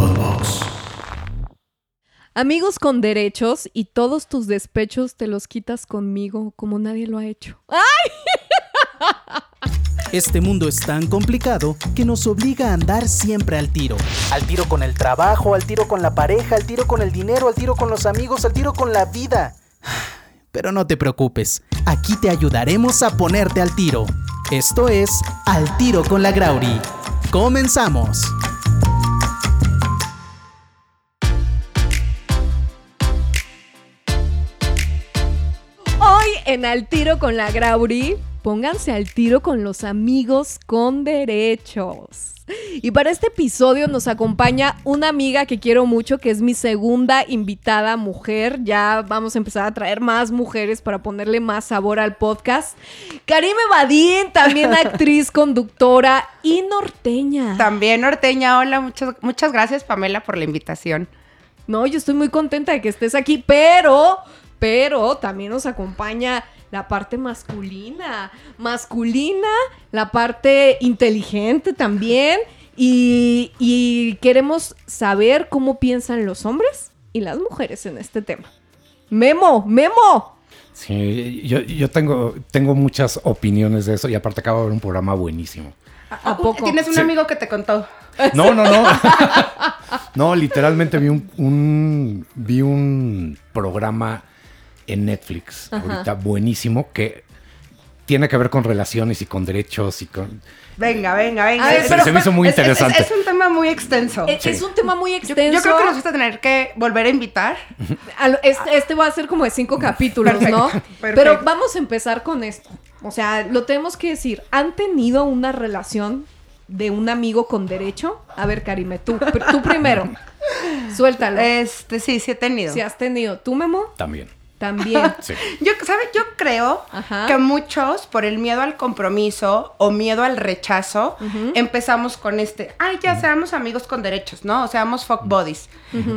Podbox. Amigos con derechos y todos tus despechos te los quitas conmigo como nadie lo ha hecho. Este mundo es tan complicado que nos obliga a andar siempre al tiro. Al tiro con el trabajo, al tiro con la pareja, al tiro con el dinero, al tiro con los amigos, al tiro con la vida. Pero no te preocupes, aquí te ayudaremos a ponerte al tiro. Esto es Al tiro con la Grauri. Comenzamos. En Al Tiro con la Grauri, pónganse al tiro con los amigos con derechos. Y para este episodio nos acompaña una amiga que quiero mucho, que es mi segunda invitada mujer. Ya vamos a empezar a traer más mujeres para ponerle más sabor al podcast. Karime Badín, también actriz, conductora y norteña. También norteña, hola, muchas, muchas gracias Pamela por la invitación. No, yo estoy muy contenta de que estés aquí, pero, pero también nos acompaña la parte masculina, masculina, la parte inteligente también. Y, y queremos saber cómo piensan los hombres y las mujeres en este tema. Memo, Memo. Sí, yo, yo tengo, tengo muchas opiniones de eso y aparte acabo de ver un programa buenísimo. ¿A poco? Tienes un Sí. amigo que te contó. No, no, no. no, literalmente vi un, un- vi un programa en Netflix ahorita buenísimo que tiene que ver con relaciones y con derechos y con... Venga, venga, venga. Ver, pero- se me hizo muy es- es- interesante. Es, un tema muy extenso. Es, es un tema muy extenso. yo creo que nos vas a tener que volver a invitar. A Este, este va a ser como de cinco capítulos, Perfecto, ¿no? perfecto. Pero vamos a empezar con esto. O sea, lo tenemos que decir. ¿Han tenido una relación de un amigo con derecho? A ver, Karime, tú, tú primero. Suéltalo. Este, sí, sí he tenido. Si has tenido. ¿Tú, Memo? También. También. Sí. Yo, ¿sabes? Yo creo Ajá. que muchos, por el miedo al compromiso o miedo al rechazo, empezamos con este, ay, ya seamos amigos con derechos, ¿no? O seamos fuck buddies.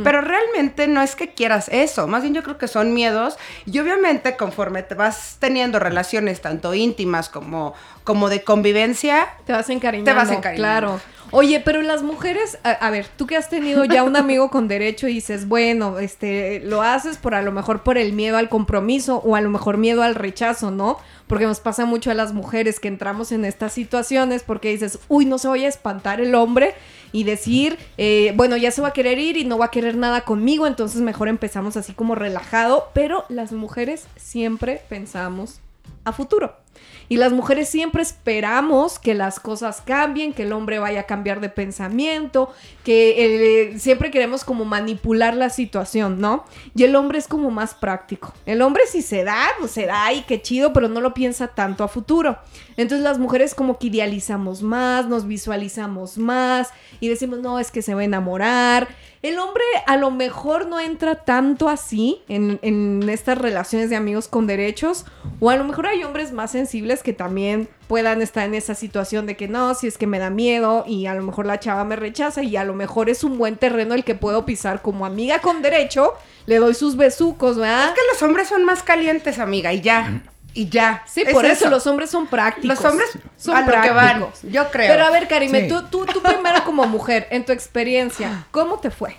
Pero realmente no es que quieras eso, más bien yo creo que son miedos y obviamente conforme te vas teniendo relaciones tanto íntimas como, como de convivencia, Te vas encariñando. Te vas encariñando. Claro. Oye, pero las mujeres, a, ver, tú que has tenido ya un amigo con derecho y dices, bueno, este, lo haces por a lo mejor por el miedo al compromiso o a lo mejor miedo al rechazo, ¿no? Porque nos pasa mucho a las mujeres que entramos en estas situaciones porque dices, uy, no se vaya a espantar el hombre y decir, eh, bueno, ya se va a querer ir y no va a querer nada conmigo, entonces mejor empezamos así como relajado, pero las mujeres siempre pensamos a futuro. Y las mujeres siempre esperamos que las cosas cambien, que el hombre vaya a cambiar de pensamiento, que eh, siempre queremos como manipular la situación, ¿no? Y el hombre es como más práctico. El hombre si se da, pues se da y qué chido, pero no lo piensa tanto a futuro. Entonces las mujeres como que idealizamos más, nos visualizamos más y decimos, no, es que se va a enamorar. El hombre a lo mejor no entra tanto así en, en estas relaciones de amigos con derechos, o a lo mejor hay hombres más sensibles que también puedan estar en esa situación de que no, si es que me da miedo y a lo mejor la chava me rechaza y a lo mejor es un buen terreno el que puedo pisar como amiga con derecho, le doy sus besucos, ¿verdad? es que los hombres son más calientes, amiga, y ya. Y ya. Sí, Es por eso. los hombres son prácticos. Los hombres son a lo que van, prácticos. yo creo. Pero a ver, Karime, Sí. tú, tú, tú primero como mujer, en tu experiencia, ¿cómo te fue?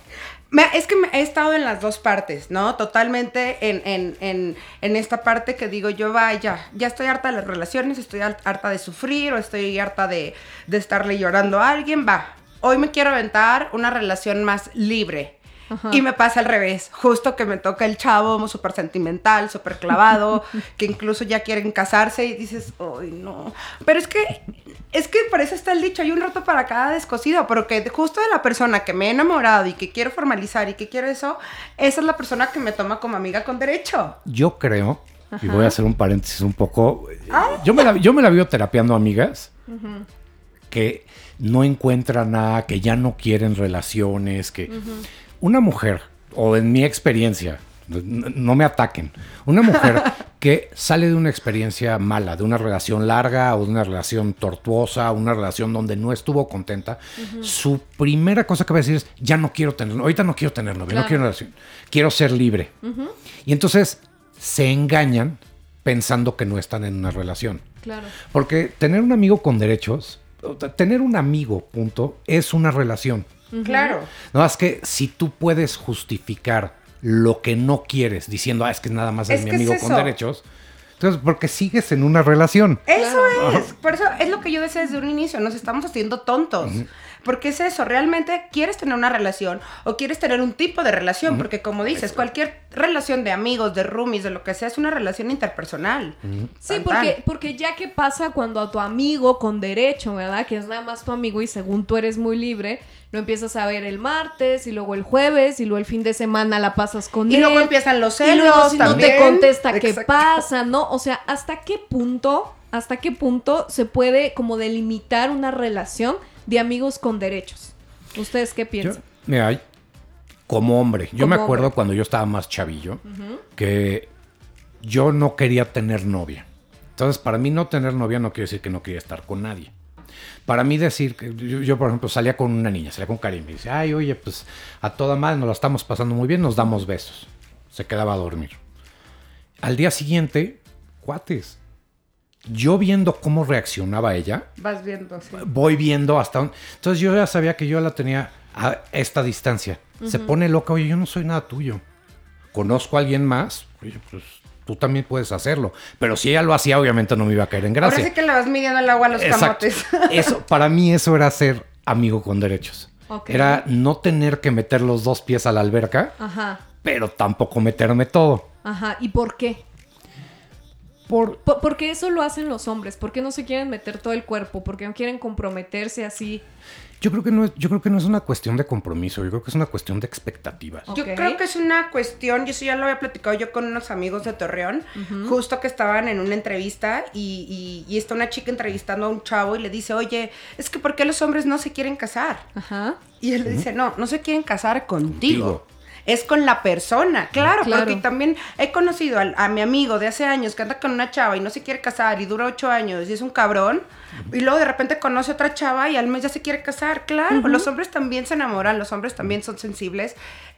Es que he estado en las dos partes, ¿no? Totalmente en, en, en, en esta parte que digo yo, vaya, ya estoy harta de las relaciones, estoy harta de sufrir o estoy harta de, de estarle llorando a alguien, va. Hoy me quiero aventar una relación más libre. Ajá. Y me pasa al revés, justo que me toca el chavo súper sentimental, súper clavado, que incluso ya quieren casarse y dices, ay no. Pero es que, es que por eso está el dicho, hay un rato para cada descosido, porque de- justo de la persona que me he enamorado y que quiero formalizar y que quiero eso, esa es la persona que me toma como amiga con derecho. Yo creo, y voy a hacer un paréntesis un poco, yo, me la, yo me la vivo terapiando amigas que no encuentran nada, que ya no quieren relaciones, que una mujer, o en mi experiencia, no me ataquen, una mujer que sale de una experiencia mala, de una relación larga o de una relación tortuosa, una relación donde no estuvo contenta, su primera cosa que va a decir es, ya no quiero tener, ahorita no quiero tener Claro. no quiero relación, quiero ser libre. Y entonces se engañan pensando que no están en una relación. Claro. Porque tener un amigo con derechos, tener un amigo, punto, es una relación. Claro. No, es que si tú puedes justificar lo que no quieres diciendo, ah, es que nada más es, Es mi es amigo con derechos, entonces, porque sigues en una relación. Eso es, por eso es lo que yo decía desde un inicio, nos estamos haciendo tontos. Porque es eso, realmente quieres tener una relación o quieres tener un tipo de relación, porque como dices, cualquier relación de amigos, de roomies, de lo que sea, es una relación interpersonal. Sí, Tan, porque, porque ya que pasa cuando a tu amigo con derecho, ¿verdad? Que es nada más tu amigo y según tú eres muy libre, lo empiezas a ver el martes y luego el jueves y luego el fin de semana la pasas con Y él. luego empiezan los Y luego celos si no te contesta qué pasa, ¿no? O sea, ¿hasta qué punto, hasta qué punto se puede como delimitar una relación de amigos con derechos? ¿Ustedes qué Yo, piensan? mira, como hombre, yo me acuerdo hombre. cuando yo estaba más chavillo, que yo no quería tener novia. Entonces, para mí no tener novia no quiere decir que no quería estar con nadie. Para mí decir que yo, yo, por ejemplo, salía con una niña, salía con Karim y dice, ay, oye, pues a toda madre nos la estamos pasando muy bien, nos damos besos. Se quedaba a dormir. Al día siguiente, cuates. Yo viendo cómo reaccionaba ella, Vas viendo, sí. voy viendo hasta dónde. Entonces yo ya sabía que yo la tenía a esta distancia. Se pone loca, oye, yo no soy nada tuyo. Conozco a alguien más, oye, pues tú también puedes hacerlo. Pero si ella lo hacía, obviamente no me iba a caer en gracia. sí que le vas midiendo el agua a los Exacto. camotes. Eso, para mí eso era ser amigo con derechos. Ok. Era no tener que meter los dos pies a la alberca, Ajá, pero tampoco meterme todo. ajá. ¿Y por qué? Por, Po- Porque eso lo hacen los hombres. ¿Por qué no se quieren meter todo el cuerpo? ¿Por qué no quieren comprometerse así? yo creo que no es, yo creo que no es una cuestión de compromiso, yo creo que es una cuestión de expectativas. Yo creo que es una cuestión, yo eso ya lo había platicado yo con unos amigos de Torreón, justo que estaban en una entrevista y, y- y está una chica entrevistando a un chavo y le dice, oye, es que ¿por qué los hombres no se quieren casar? Ajá. Y él le dice, no, no se quieren casar contigo. Contigo. Es con la persona, claro, Claro. porque también he conocido a, mi amigo de hace años que anda con una chava y no se quiere casar y dura ocho años y es un cabrón, y luego de repente conoce otra chava y al mes ya se quiere casar, claro, los hombres también se enamoran, los hombres también son sensibles,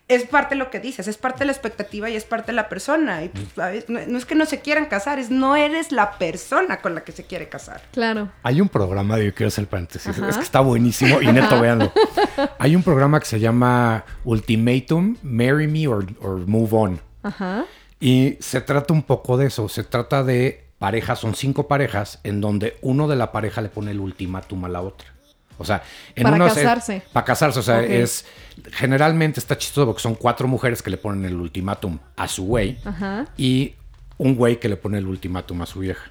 es parte de lo que dices, es parte de la expectativa y es parte de la persona, y pues, no, no es que no se quieran casar, es no eres la persona con la que se quiere casar. Claro. Hay un programa, yo quiero hacer paréntesis, Ajá. es que está buenísimo y neto, véanlo. Hay un programa que se llama Ultimatum, Marry Me or, or Move On. Ajá. Y se trata un poco de eso, se trata de parejas, son cinco parejas, en donde uno de la pareja le pone el ultimátum a la otra. O sea, en Para unos- casarse. para casarse, o sea, es generalmente está chistoso porque son cuatro mujeres que le ponen el ultimátum a su güey Ajá. y un güey que le pone el ultimátum a su vieja.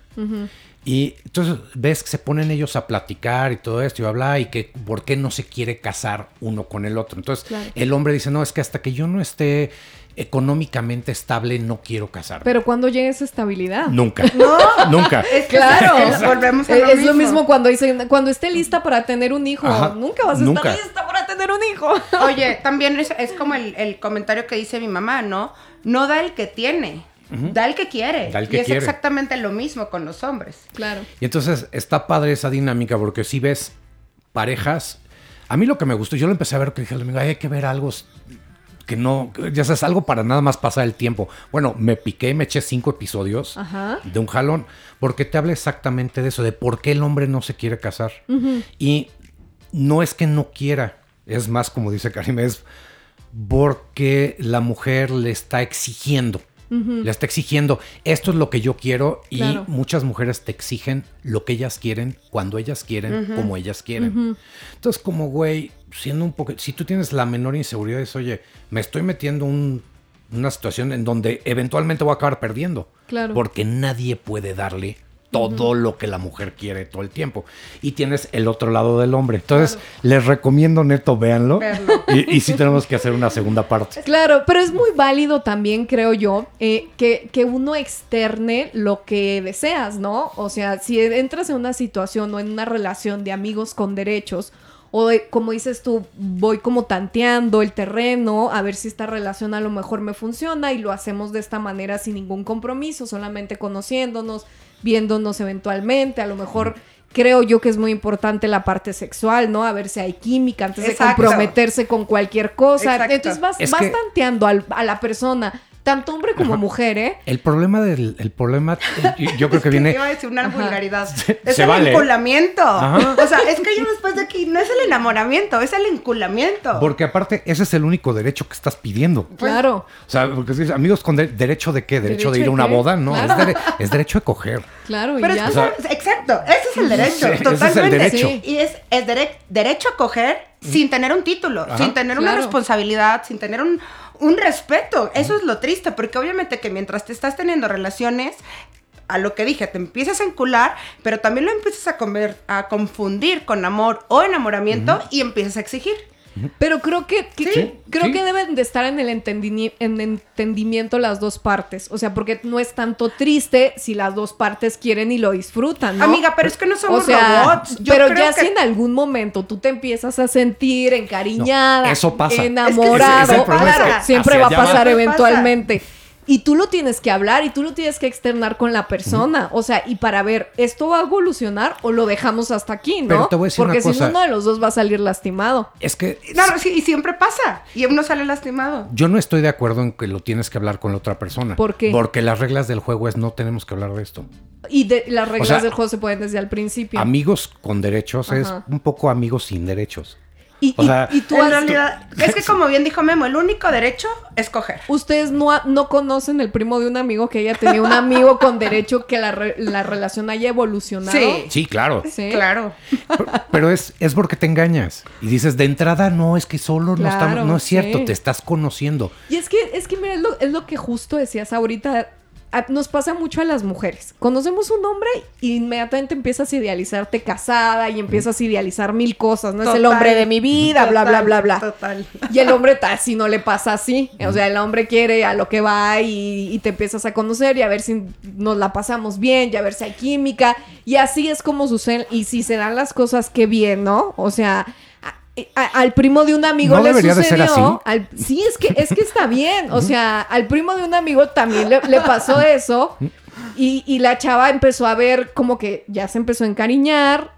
Y entonces ves que se ponen ellos a platicar y todo esto y hablar y que por qué no se quiere casar uno con el otro. Entonces Claro. el hombre dice, no, es que hasta que yo no esté económicamente estable no quiero casarme. Pero cuando llegue esa estabilidad. Nunca. No, Nunca. es Claro. es- volvemos a lo es mismo. lo mismo cuando dicen, cuando esté lista para tener un hijo. Ajá. Nunca vas a Nunca. estar lista para tener un hijo. Oye, también es, es como el, el comentario que dice mi mamá, ¿no? No da el que tiene, da el que quiere. Da el que y es quiere. exactamente lo mismo con los hombres. Claro. Y entonces está padre esa dinámica porque si ves parejas, a mí lo que me gustó, yo lo empecé a ver que dije al domingo, "Ay, hay que ver algo que no, ya sabes, algo para nada más pasar el tiempo. Bueno, me piqué, me eché cinco episodios Ajá. de un jalón, porque te habla exactamente de eso, de por qué el hombre no se quiere casar. Y no es que no quiera, es más como dice Karim, es porque la mujer le está exigiendo. Le está exigiendo, esto es lo que yo quiero y Claro. muchas mujeres te exigen lo que ellas quieren, cuando ellas quieren, como ellas quieren. Entonces, como güey, siendo un poco, si tú tienes la menor inseguridad, es, oye, me estoy metiendo un- una situación en donde eventualmente voy a acabar perdiendo. Claro. Porque nadie puede darle todo lo que la mujer quiere todo el tiempo. Y tienes el otro lado del hombre. Entonces, les recomiendo, neto, véanlo. Verlo. Y, y sí tenemos que hacer una segunda parte. Claro, pero es muy válido también, creo yo, eh, que, que uno externe lo que deseas, ¿no? O sea, si entras en una situación o en una relación de amigos con derechos, o de- como dices tú, voy como tanteando el terreno, a ver si esta relación a lo mejor me funciona y lo hacemos de esta manera sin ningún compromiso, solamente conociéndonos, viéndonos eventualmente, a lo mejor... Creo yo que es muy importante la parte sexual, ¿no? A ver si hay química antes Exacto. de comprometerse con cualquier cosa. Exacto. Entonces vas, vas que- tanteando al- a la persona tanto hombre como mujer, ¿eh? El problema del el problema yo, yo creo que viene Iba a decir una Ajá. vulgaridad. Se- es se el vale. enculamiento. Ajá. O sea, es que yo después de aquí no es el enamoramiento, es el enculamiento. porque aparte ese es el único derecho que estás pidiendo. Claro, O sea, porque si amigos con de- derecho de qué? Derecho, ¿Derecho de ir a una qué? boda, no, Claro. es, dere- es derecho de coger. claro, y Pero es ya. O exacto, ese es el derecho, Sí, ese es el totalmente. derecho. Sí. Y es, es dere- derecho a coger sin tener un título, Ajá. sin tener una responsabilidad, sin tener un, un respeto. Eso es lo triste, porque obviamente que mientras te estás teniendo relaciones, a lo que dije, te empiezas a encular, pero también lo empiezas a, a confundir con amor o enamoramiento y empiezas a exigir. Pero creo que, que- Sí, creo sí. que deben de estar en el en entendimiento las dos partes. O sea, porque no es tanto triste si las dos partes quieren y lo disfrutan, ¿no? Amiga, pero es que no somos o sea, robots. Yo pero creo ya que- si en algún momento tú te empiezas a sentir encariñada, No, eso pasa. enamorado, Es que ese- ese problema es que claro, siempre va a pasar eventualmente. Y tú lo tienes que hablar y tú lo tienes que externar con la persona. O sea, y para ver, ¿esto va a evolucionar o lo dejamos hasta aquí, no? Pero te voy a decir Porque una si cosa. uno de los dos va a salir lastimado. Es que No, no, sí, y siempre pasa. Y uno sale lastimado. yo no estoy de acuerdo en que lo tienes que hablar con la otra persona. ¿Por qué? Porque las reglas del juego es no tenemos que hablar de esto. Y de, las reglas sea, del juego se pueden desde el principio. Amigos con derechos es un poco amigos sin derechos. Y, o y- sea, y tú en has- realidad, es que como bien dijo Memo, el único derecho es coger. Ustedes no, no conocen el primo de un amigo que haya tenido un amigo con derecho que la, re- la relación haya evolucionado. Sí. Sí, claro. Sí. Claro. Pero- Pero es, es porque te engañas. Y dices, de entrada, no, es que solo no estamos. No es cierto, sí. te estás conociendo. Y es que, es que mira, es lo, es lo que justo decías ahorita. Nos pasa mucho a las mujeres. Conocemos un hombre y inmediatamente empiezas a idealizarte casada y empiezas a idealizar mil cosas. No es el Total. hombre de mi vida, bla, bla, Total, bla, bla. Total. Y el hombre así no le pasa así. O sea, el hombre quiere a lo que va y, y te empiezas a conocer y a ver si nos la pasamos bien y a ver si hay química. Y así es como sucede. Y si se dan las cosas, qué bien, ¿no? O sea, a- al primo de un amigo No le de sucedió. ser así. al- sí, es que, es que está bien. O sea, al primo de un amigo también le, le pasó eso. Y, y la chava empezó a ver como que ya se empezó a encariñar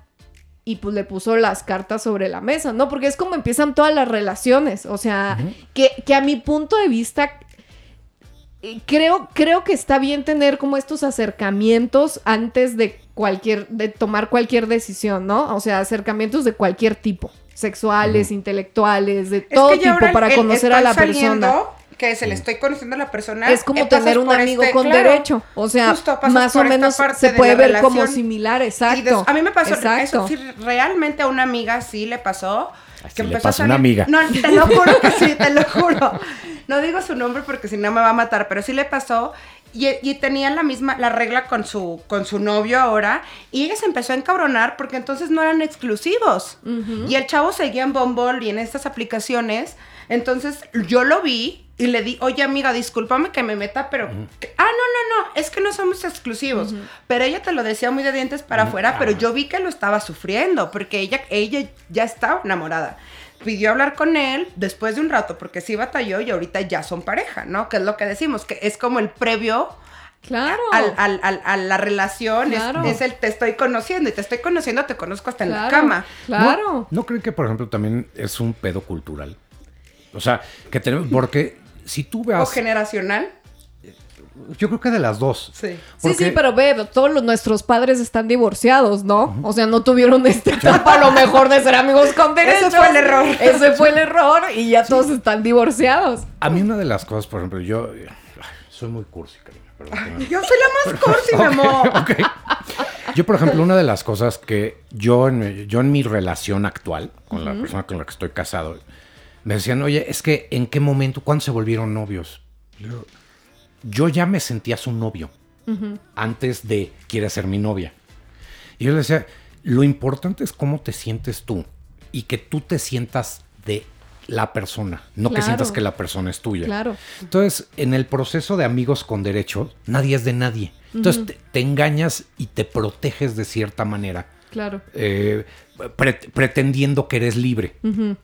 y pues le puso las cartas sobre la mesa, ¿no? Porque es como empiezan todas las relaciones. O sea, que, que a mi punto de vista, eh, creo, creo que está bien tener como estos acercamientos antes de cualquier, de tomar cualquier decisión, ¿no? O sea, acercamientos de cualquier tipo. Sexuales, intelectuales, de Es todo que ya ahora tipo para el- conocer a la estoy persona. Que se le estoy conociendo a la persona. Es como tener un amigo este- con claro, derecho. O sea, más o menos se de puede ver como relación. similar, Y exacto. des- a mí me pasó Exacto. eso, sí, realmente a una amiga sí le pasó. Así le pasó a una amiga. No, te lo juro que sí, te lo juro. No digo su nombre porque si no me va a matar, pero sí le pasó. Y, y tenía la misma, la regla con su, con su novio ahora. Y ella se empezó a encabronar porque entonces no eran exclusivos. Y el chavo seguía en Bumble y en estas aplicaciones. Entonces yo lo vi y le di, oye amiga, discúlpame que me meta, pero... ah, no, no, no, es que no somos exclusivos. Pero ella te lo decía muy de dientes para afuera, pero yo vi que lo estaba sufriendo porque ella, ella ya estaba enamorada. Pidió hablar con él después de un rato porque sí batalló y ahorita ya son pareja, ¿no? Que es lo que decimos, que es como el previo Claro. al- al- al- a la relación, es- Claro. es, el te estoy conociendo y te estoy conociendo, te conozco hasta en la cama. Claro. ¿No, ¿No creen que, por ejemplo, también es un pedo cultural? O sea, que tenemos. Porque si tú O veas. generacional. Yo creo que de las dos. Sí. Sí, Porque- sí, pero ve, todos los- nuestros padres están divorciados, ¿no? O sea, no tuvieron esta etapa a lo mejor de ser amigos con derechos. fue el error. Ese fue el error y ya todos están divorciados. A mí, una de las cosas, por ejemplo, yo. ay, Soy muy cursi, cariño. me- Yo soy la más cursi, mi amor. Ok. Yo, por ejemplo, una de las cosas que yo en, mi- yo en mi relación actual, con la persona con la que estoy casado, me decían, oye, es que ¿en qué momento, cuándo se volvieron novios? Yo, yo ya me sentía su novio antes de quiere ser mi novia. Y yo le decía, lo importante es cómo te sientes tú y que tú te sientas de la persona, no que sientas que la persona es tuya. Claro. Entonces, en el proceso de amigos con derechos, nadie es de nadie. Entonces, te, te engañas y te proteges de cierta manera, Claro. eh, pre- pretendiendo que eres libre.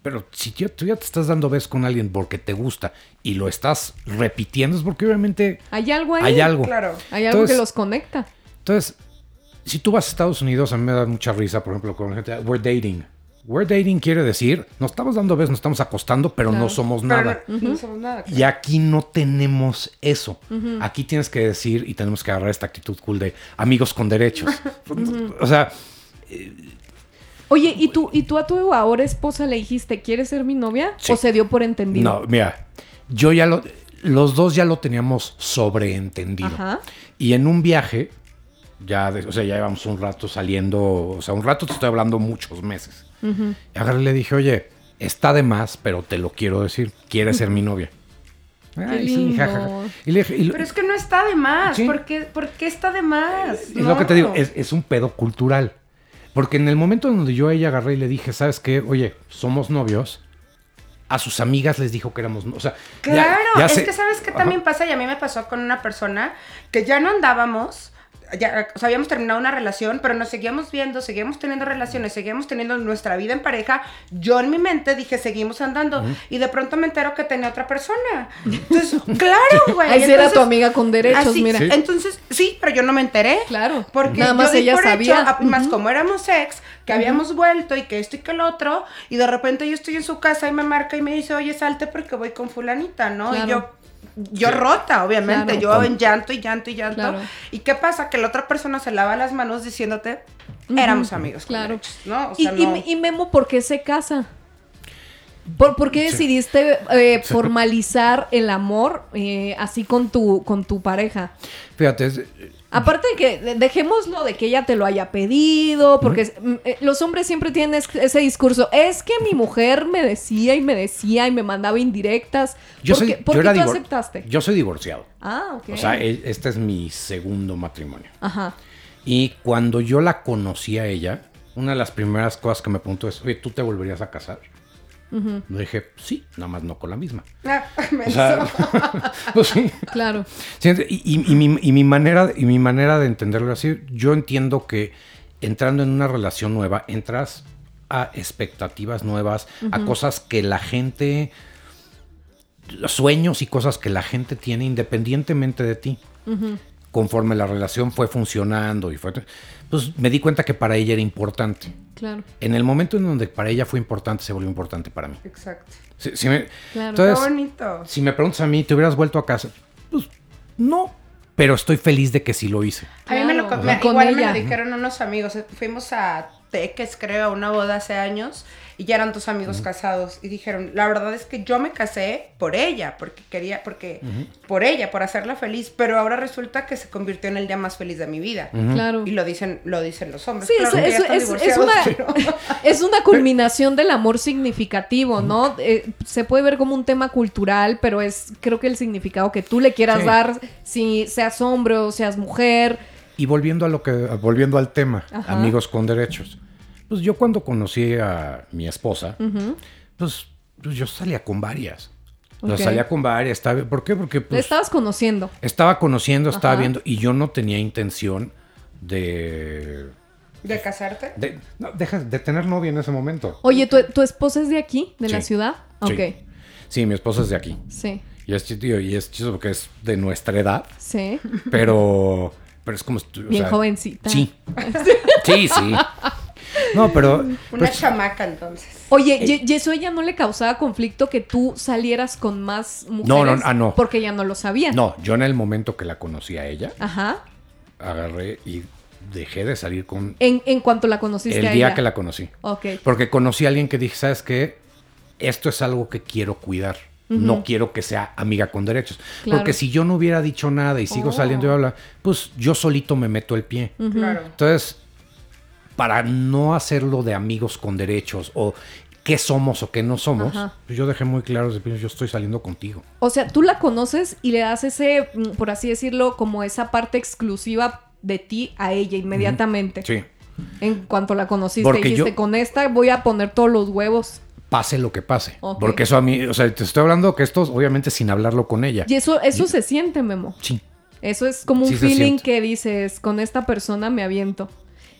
Pero si ya- tú ya te estás dando besos con alguien porque te gusta y lo estás repitiendo, es porque obviamente Hay algo ahí. hay algo. Claro. Hay algo Entonces- que los conecta. Entonces, si tú vas a Estados Unidos, a mí me da mucha risa, por ejemplo, con gente, we're dating. We're dating quiere decir, nos estamos dando besos, nos estamos acostando, pero no somos Pero nada. no somos nada. Y aquí no tenemos eso. Aquí tienes que decir y tenemos que agarrar esta actitud cool de amigos con derechos. O sea, Oye, ¿y tú, ¿y tú a tu ahora esposa le dijiste, ¿quieres ser mi novia? Sí. ¿O se dio por entendido? no, mira, yo ya lo, los dos ya lo teníamos sobreentendido. Ajá. Y en un viaje, ya, de- o sea, ya llevamos un rato saliendo, o sea, un rato te estoy hablando muchos meses. Y y le dije, oye, está de más, pero te lo quiero decir, ¿quieres ser mi novia? Ay, sí. Y le Pero es que no está de más. Sí. ¿Por, qué, por qué está de más? Es lo que te digo, es, es un pedo cultural. Porque en el momento en donde yo a ella agarré y le dije, ¿sabes qué? Oye, somos novios. A sus amigas les dijo que éramos O sea, Claro, ya es que sabes que Ajá. también pasa y a mí me pasó con una persona que ya no andábamos, ya, o sea, habíamos terminado una relación, pero nos seguíamos viendo, seguíamos teniendo relaciones, seguíamos teniendo nuestra vida en pareja. Yo en mi mente dije, seguimos andando y de pronto me entero que tenía otra persona. Entonces, claro, güey. Ahí sí era entonces- tu amiga con derechos, así, mira. Sí. Entonces, sí, pero yo no me enteré. Claro. Porque Nada más yo ella por sabía. hecho, más como éramos ex, que habíamos vuelto y que esto y que el otro, y de repente yo estoy en su casa y me marca y me dice, oye, salte porque voy con fulanita, ¿no? Claro. Y yo, yo rota, obviamente, Claro. yo en llanto y llanto y llanto. Claro. ¿Y qué pasa? Que la otra persona se lava las manos diciéndote, éramos amigos. Claro. derechos", ¿no? O Y, sea, y- no- y Memo, ¿por qué se casa? ¿Por, por qué decidiste eh, formalizar el amor eh, así con tu, con tu pareja? Fíjate, es- Aparte de que de- dejémoslo de que ella te lo haya pedido, porque mm, eh, los hombres siempre tienen es- ese discurso. Es que mi mujer me decía y me decía y me mandaba indirectas. yo ¿Por soy, qué, por yo qué tú aceptaste? Yo soy divorciado. Ah, ok. O sea, e- este es mi segundo matrimonio. Ajá. Y cuando yo la conocí a ella, una de las primeras cosas que me preguntó es, oye, ¿tú te volverías a casar? Le dije, sí, nada más no con la misma. Ah, me O sea, pues sí. Claro. Sí, y, y- y mi, y mi manera, y mi manera de entenderlo así, yo entiendo que entrando en una relación nueva, entras a expectativas nuevas, a cosas que la gente, sueños y cosas que la gente tiene independientemente de ti. Conforme la relación fue funcionando y fue, pues me di cuenta que para ella era importante. Claro. En el momento en donde para ella fue importante, se volvió importante para mí. Exacto. Sí me- Claro. Qué bonito. si me preguntas a mí, ¿te hubieras vuelto a casa? Pues no, pero estoy feliz de que sí lo hice. A mí me lo, me- Con igual me lo dijeron unos amigos. Fuimos a Teques, creo, a una boda hace años y ya eran dos amigos casados y dijeron, la verdad es que yo me casé por ella, porque quería, porque por ella, por hacerla feliz, pero ahora resulta que se convirtió en el día más feliz de mi vida. Claro. Y lo dicen, lo dicen los hombres. Sí, Claro es, es- una, pero- es una culminación del amor significativo, ¿no? Eh, se puede ver como un tema cultural, pero es creo que el significado que tú le quieras Sí. dar, si seas hombre o seas mujer. Y volviendo a lo que, volviendo al tema, Ajá. amigos con derechos. Pues yo cuando conocí a mi esposa, pues, pues yo salía con varias. O sea, Ok. salía con varias. Estaba, ¿Por qué? Porque Le pues, estabas conociendo. estaba conociendo, estaba Ajá. viendo, y yo no tenía intención de. ¿De casarte? de no, deja de tener novia en ese momento. Oye, ¿tu, tu esposa es de aquí, de la ciudad? Sí. Ok. Sí, mi esposa es de aquí. Sí. Y es chido, y es chido porque es de nuestra edad, Sí. pero, pero es como... o Bien sea, jovencita. Sí. Sí, sí. No, pero... Una pues, chamaca entonces. Oye, ¿y, y eso ella no le causaba conflicto que tú salieras con más mujeres? No, no, ah, no. Porque ella no lo sabía. no, yo en el momento que la conocí a ella, Ajá. agarré y dejé de salir con En, en cuanto la conociste el a día ella. que la conocí. Ok. Porque conocí a alguien que dije, ¿sabes qué? Esto es algo que quiero cuidar. No quiero que sea amiga con derechos. Claro. Porque si yo no hubiera dicho nada y sigo Oh. saliendo y habla, pues yo solito me meto el pie. Claro. Entonces, para no hacerlo de amigos con derechos o qué somos o qué no somos, Ajá. pues yo dejé muy claro desde el principio, yo estoy saliendo contigo. O sea, tú la conoces y le das ese, mm, por así decirlo, como esa parte exclusiva de ti a ella inmediatamente. Sí. En cuanto la conociste, Porque dijiste, yo- con esta voy a poner todos los huevos. Pase lo que pase. Porque eso a mí, o sea, te estoy hablando que esto obviamente sin hablarlo con ella. Y eso, eso se siente, Memo. Sí. Eso es como un Sí feeling que dices, con esta persona me aviento.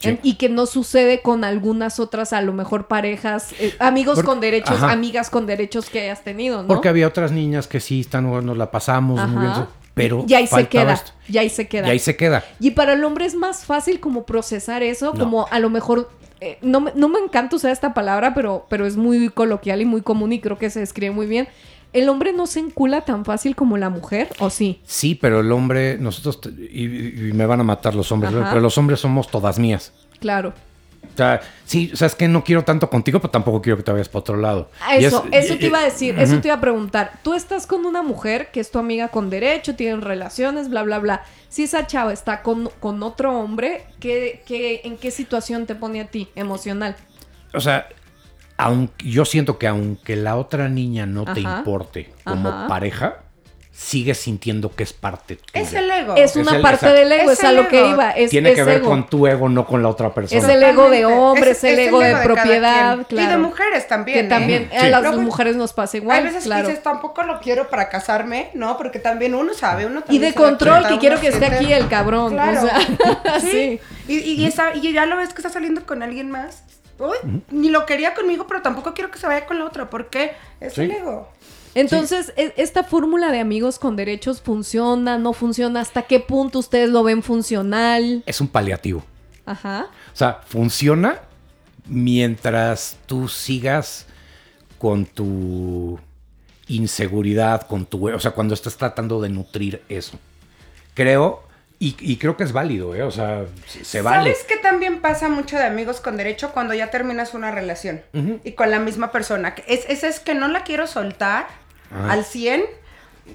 Sí. En- y que no sucede con algunas otras, a lo mejor parejas, eh, amigos Por- con derechos, Ajá. amigas con derechos que hayas tenido, ¿no? Porque había otras niñas que sí están, nos la pasamos muy bien, pero y ahí se queda. esto. Y ahí se queda. Y ahí se queda. Y para el hombre es más fácil como procesar eso, No. como a lo mejor eh, no, me, no me encanta usar esta palabra, pero, pero es muy coloquial y muy común y creo que se describe muy bien. ¿El hombre no se encula tan fácil como la mujer o sí? Sí, pero el hombre, nosotros, y, y me van a matar los hombres, Ajá. pero los hombres somos todas mías. Claro. O sea, sí, o sea, es que no quiero tanto contigo, pero tampoco quiero que te vayas para otro lado. Ah, Eso, es- eso te iba a decir, eso te iba a preguntar. Tú estás con una mujer que es tu amiga con derecho, tienen relaciones, bla, bla, bla. Si esa chava está con, con otro hombre, ¿qué, qué, ¿en qué situación te pone a ti emocional? O sea, aunque, yo siento que aunque la otra niña no te importe como Ajá. pareja, sigues sintiendo que es parte tuya. Es el ego. Es Es una el- parte exacto. del ego, Es es, a lo que iba. Es, Tiene es que ver ego. con tu ego, no con la otra persona. Es el ego de hombre, Es- es, el ego de, propiedad, claro. Y de mujeres también. Que ¿eh? también Sí. a las Luego, mujeres nos pasa igual, Hay veces claro. que dices, tampoco lo quiero para casarme, ¿no? Porque también uno sabe, uno Y también de se da control, que quiero que esté aquí el cabrón. Claro. O sea, sí. sí. Y, y, y esa- y ya lo ves que está saliendo con alguien más. Uy, Ni lo quería conmigo, pero tampoco quiero que se vaya con la otra. ¿Por qué? Es Sí. el ego. Entonces, ¿e- ¿esta fórmula de amigos con derechos funciona, no funciona? ¿Hasta qué punto ustedes lo ven funcional? Es un paliativo. Ajá. O sea, funciona mientras tú sigas con tu inseguridad, con tu... O sea, cuando estás tratando de nutrir eso. Creo, y, y creo que es válido, ¿eh? O sea, se, se vale. ¿Sabes qué también pasa mucho de amigos con derecho cuando ya terminas una relación? Y con la misma persona. que Es, ese es que no la quiero soltar Ah. al 100,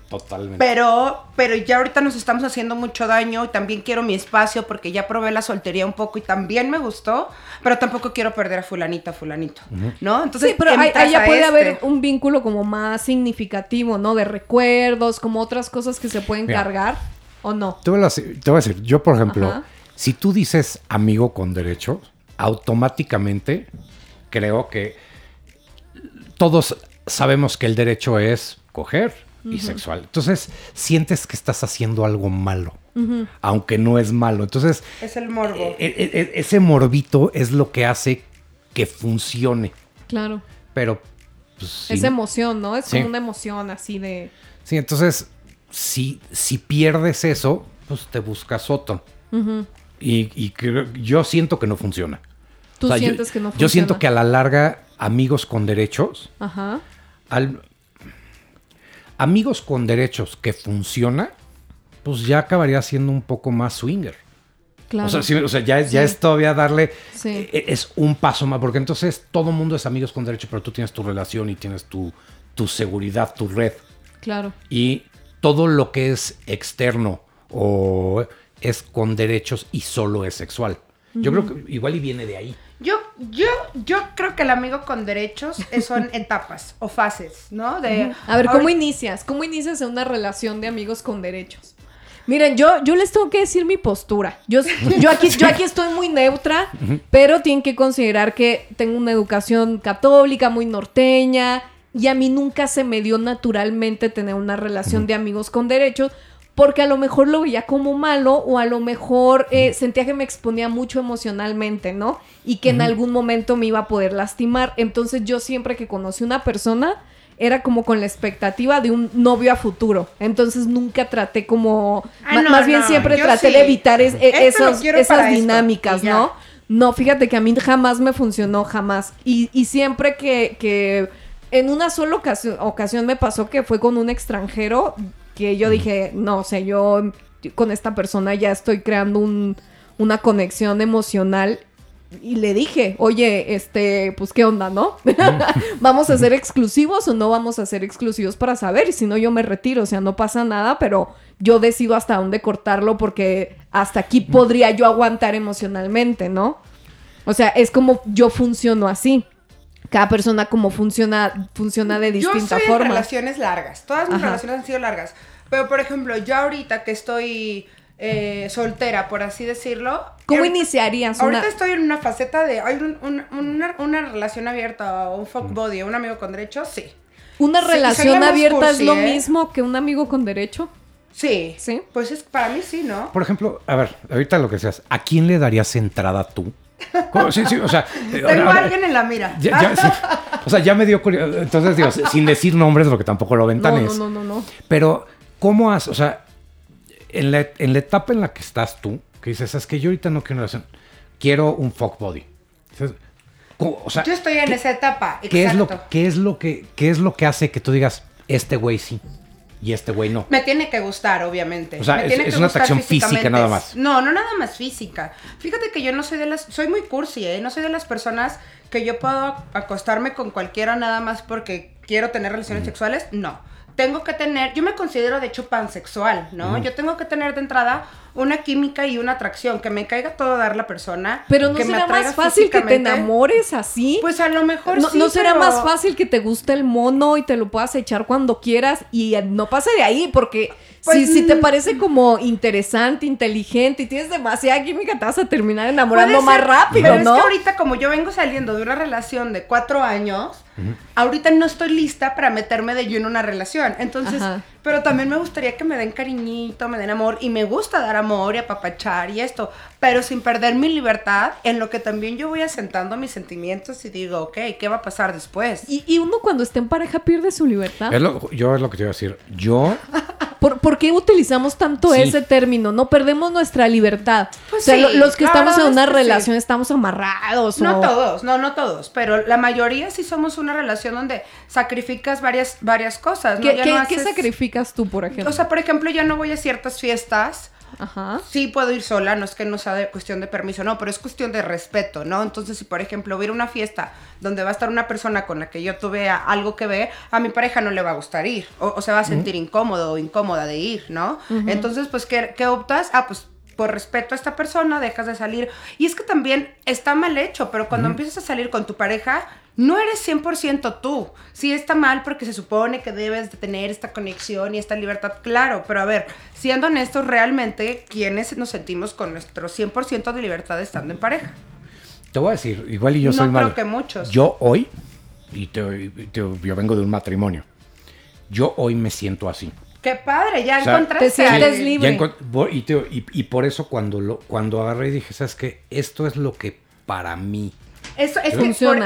Totalmente. pero, pero ya ahorita nos estamos haciendo mucho daño y también quiero mi espacio porque ya probé la soltería un poco y también me gustó, pero tampoco quiero perder a fulanita, fulanito, ¿no? Entonces, Sí, pero ahí, ya a puede este. haber un vínculo como más significativo, ¿no? De recuerdos, como otras cosas que se pueden Mira. cargar, ¿o no? Te voy, a, decir- te voy a decir, yo por ejemplo, Ajá. si tú dices amigo con derecho, automáticamente creo que todos sabemos que el derecho es coger y sexual. Entonces sientes que estás haciendo algo malo, aunque no es malo. Entonces Es el morbo. e- e- e- ese morbito es lo que hace que funcione. Claro. Pero pues, sí. Es emoción, ¿no? Es Sí. como una emoción así de... Sí, entonces, si, si pierdes eso, pues te buscas otro. Y, y creo- yo siento que no funciona. Tú O sea, yo- sientes que no funciona. Yo siento que a la larga, amigos con derechos, Ajá. al, amigos con derechos que funciona, pues ya acabaría siendo un poco más swinger. Claro. O sea, sí, o sea, ya, es, ya es todavía darle, Sí. eh, es un paso más, porque entonces todo mundo es amigos con derechos, pero tú tienes tu relación y tienes tu, tu seguridad, tu red. Claro. Y todo lo que es externo o es con derechos y solo es sexual. Yo creo que igual y viene de ahí. Yo, yo, yo creo que el amigo con derechos es- son etapas o fases, ¿no? De, A ver, ¿cómo ahorita- inicias? ¿Cómo inicias en una relación de amigos con derechos? Miren, yo, yo les tengo que decir mi postura. Yo, yo, aquí, yo aquí estoy muy neutra, pero tienen que considerar que tengo una educación católica muy norteña y a mí nunca se me dio naturalmente tener una relación de amigos con derechos porque a lo mejor lo veía como malo o a lo mejor eh, sentía que me exponía mucho emocionalmente, ¿no? Y que en algún momento me iba a poder lastimar. Entonces yo siempre que conocí una persona era como con la expectativa de un novio a futuro. Entonces nunca traté como... Ah, no, más bien no, siempre traté sí. de evitar es- e- esos- esas dinámicas. ¿no? No, fíjate que a mí jamás me funcionó, jamás. Y, y siempre que, que en una sola ocasión, ocasión me pasó que fue con un extranjero que yo dije, no, o sea, yo con esta persona ya estoy creando un- una conexión emocional. Y le dije, oye, este, pues qué onda, ¿no? ¿Vamos a ser exclusivos o no vamos a ser exclusivos para saber? Y si no, yo me retiro, o sea, no pasa nada, pero yo decido hasta dónde cortarlo porque hasta aquí podría yo aguantar emocionalmente, ¿no? O sea, es como yo funciono así. Cada persona como funciona, funciona de Yo distinta soy en forma. relaciones largas. Todas mis Ajá. relaciones han sido largas. Pero, por ejemplo, yo ahorita que estoy eh, soltera, por así decirlo. ¿Cómo ahorita- iniciarías Ahorita una...? estoy en una faceta de. ¿Hay un- un- una, una relación abierta o un fuck body o un amigo con derechos? Sí. ¿Una soy relación abierta es lo ¿eh? mismo que un amigo con derecho? Sí. Sí. Pues es para mí sí, ¿no? Por ejemplo, a ver, ahorita lo que seas, ¿a quién le darías entrada tú? ¿Cómo? Sí, sí, o sea, eh, Tengo ahora- a alguien en la mira. ya- ya, sí. o sea, ya me dio curiosidad. Entonces, digo, sin decir nombres, porque tampoco lo ventanes. no, no, no, no. Pero, ¿cómo has, o sea, en la, en la etapa en la que estás tú, que dices, es que yo ahorita no quiero una relación, quiero un fuck body. O sea, Yo estoy en esa etapa. ¿qué es, lo, qué, es lo que, ¿qué es lo que hace que tú digas, este güey sí y este güey no? Me tiene que gustar, obviamente. O sea, Me es- tiene es que una atracción física nada más. No, no nada más física. Fíjate que yo no soy de las... Soy muy cursi, ¿eh? No soy de las personas que yo puedo acostarme con cualquiera nada más porque quiero tener relaciones sexuales. No. Tengo que tener... Yo me considero de hecho pansexual, ¿no? Yo tengo que tener de entrada una química y una atracción. Que me caiga todo dar la persona. Pero no que me será atraiga más fácil que te enamores así. Pues a lo mejor no, sí, ¿no será pero- más fácil que te guste el mono y te lo puedas echar cuando quieras y eh, no pase de ahí, porque Pues, si, si te mm. parece como interesante, inteligente y tienes demasiada química, te vas a terminar enamorando más rápido, pero ¿no? es que ahorita, como yo vengo saliendo de una relación de cuatro años, ahorita no estoy lista para meterme de lleno en una relación. Entonces. Pero también me gustaría que me den cariñito, me den amor, y me gusta dar amor y apapachar y esto, pero sin perder mi libertad, en lo que también yo voy asentando mis sentimientos y digo, ok, ¿qué va a pasar después? Y, y uno cuando está en pareja pierde su libertad. Es lo- yo es lo que te iba a decir. Yo, ¿Por, por qué utilizamos tanto Sí. ese término? No perdemos nuestra libertad. Pues o sea, sí, lo- los que estamos en una es que sí. relación estamos amarrados. No o- todos, no, no todos, pero la mayoría sí somos una relación donde sacrificas varias, varias cosas. ¿no? ¿Qué, Ya qué- no qué haces- tú, por ejemplo? O sea, por ejemplo, ya no voy a ciertas fiestas. Ajá. Sí puedo ir sola, no es que no sea de cuestión de permiso, no, pero es cuestión de respeto, ¿no? Entonces, si por ejemplo voy a una fiesta donde va a estar una persona con la que yo tuve algo que ver, a mi pareja no le va a gustar ir, o, o se va a sentir incómodo o incómoda de ir, ¿no? Entonces, pues, ¿qué, qué optas? Ah, pues por respeto a esta persona, dejas de salir. Y es que también está mal hecho, pero cuando empiezas a salir con tu pareja, no eres 100% tú. Sí está mal porque se supone que debes de tener esta conexión y esta libertad, claro, pero a ver, siendo honestos, realmente, ¿quiénes nos sentimos con nuestro 100% de libertad estando en pareja? te voy a decir, igual y yo No soy creo malo. que muchos. Yo hoy, y te- yo vengo de un matrimonio, yo hoy me siento así. ¡Qué padre! Ya O sea, encontraste te libre. Ya y, te- y- y por eso cuando, lo, cuando agarré y dije, ¿sabes qué? Esto es lo que para mí... Eso, es que por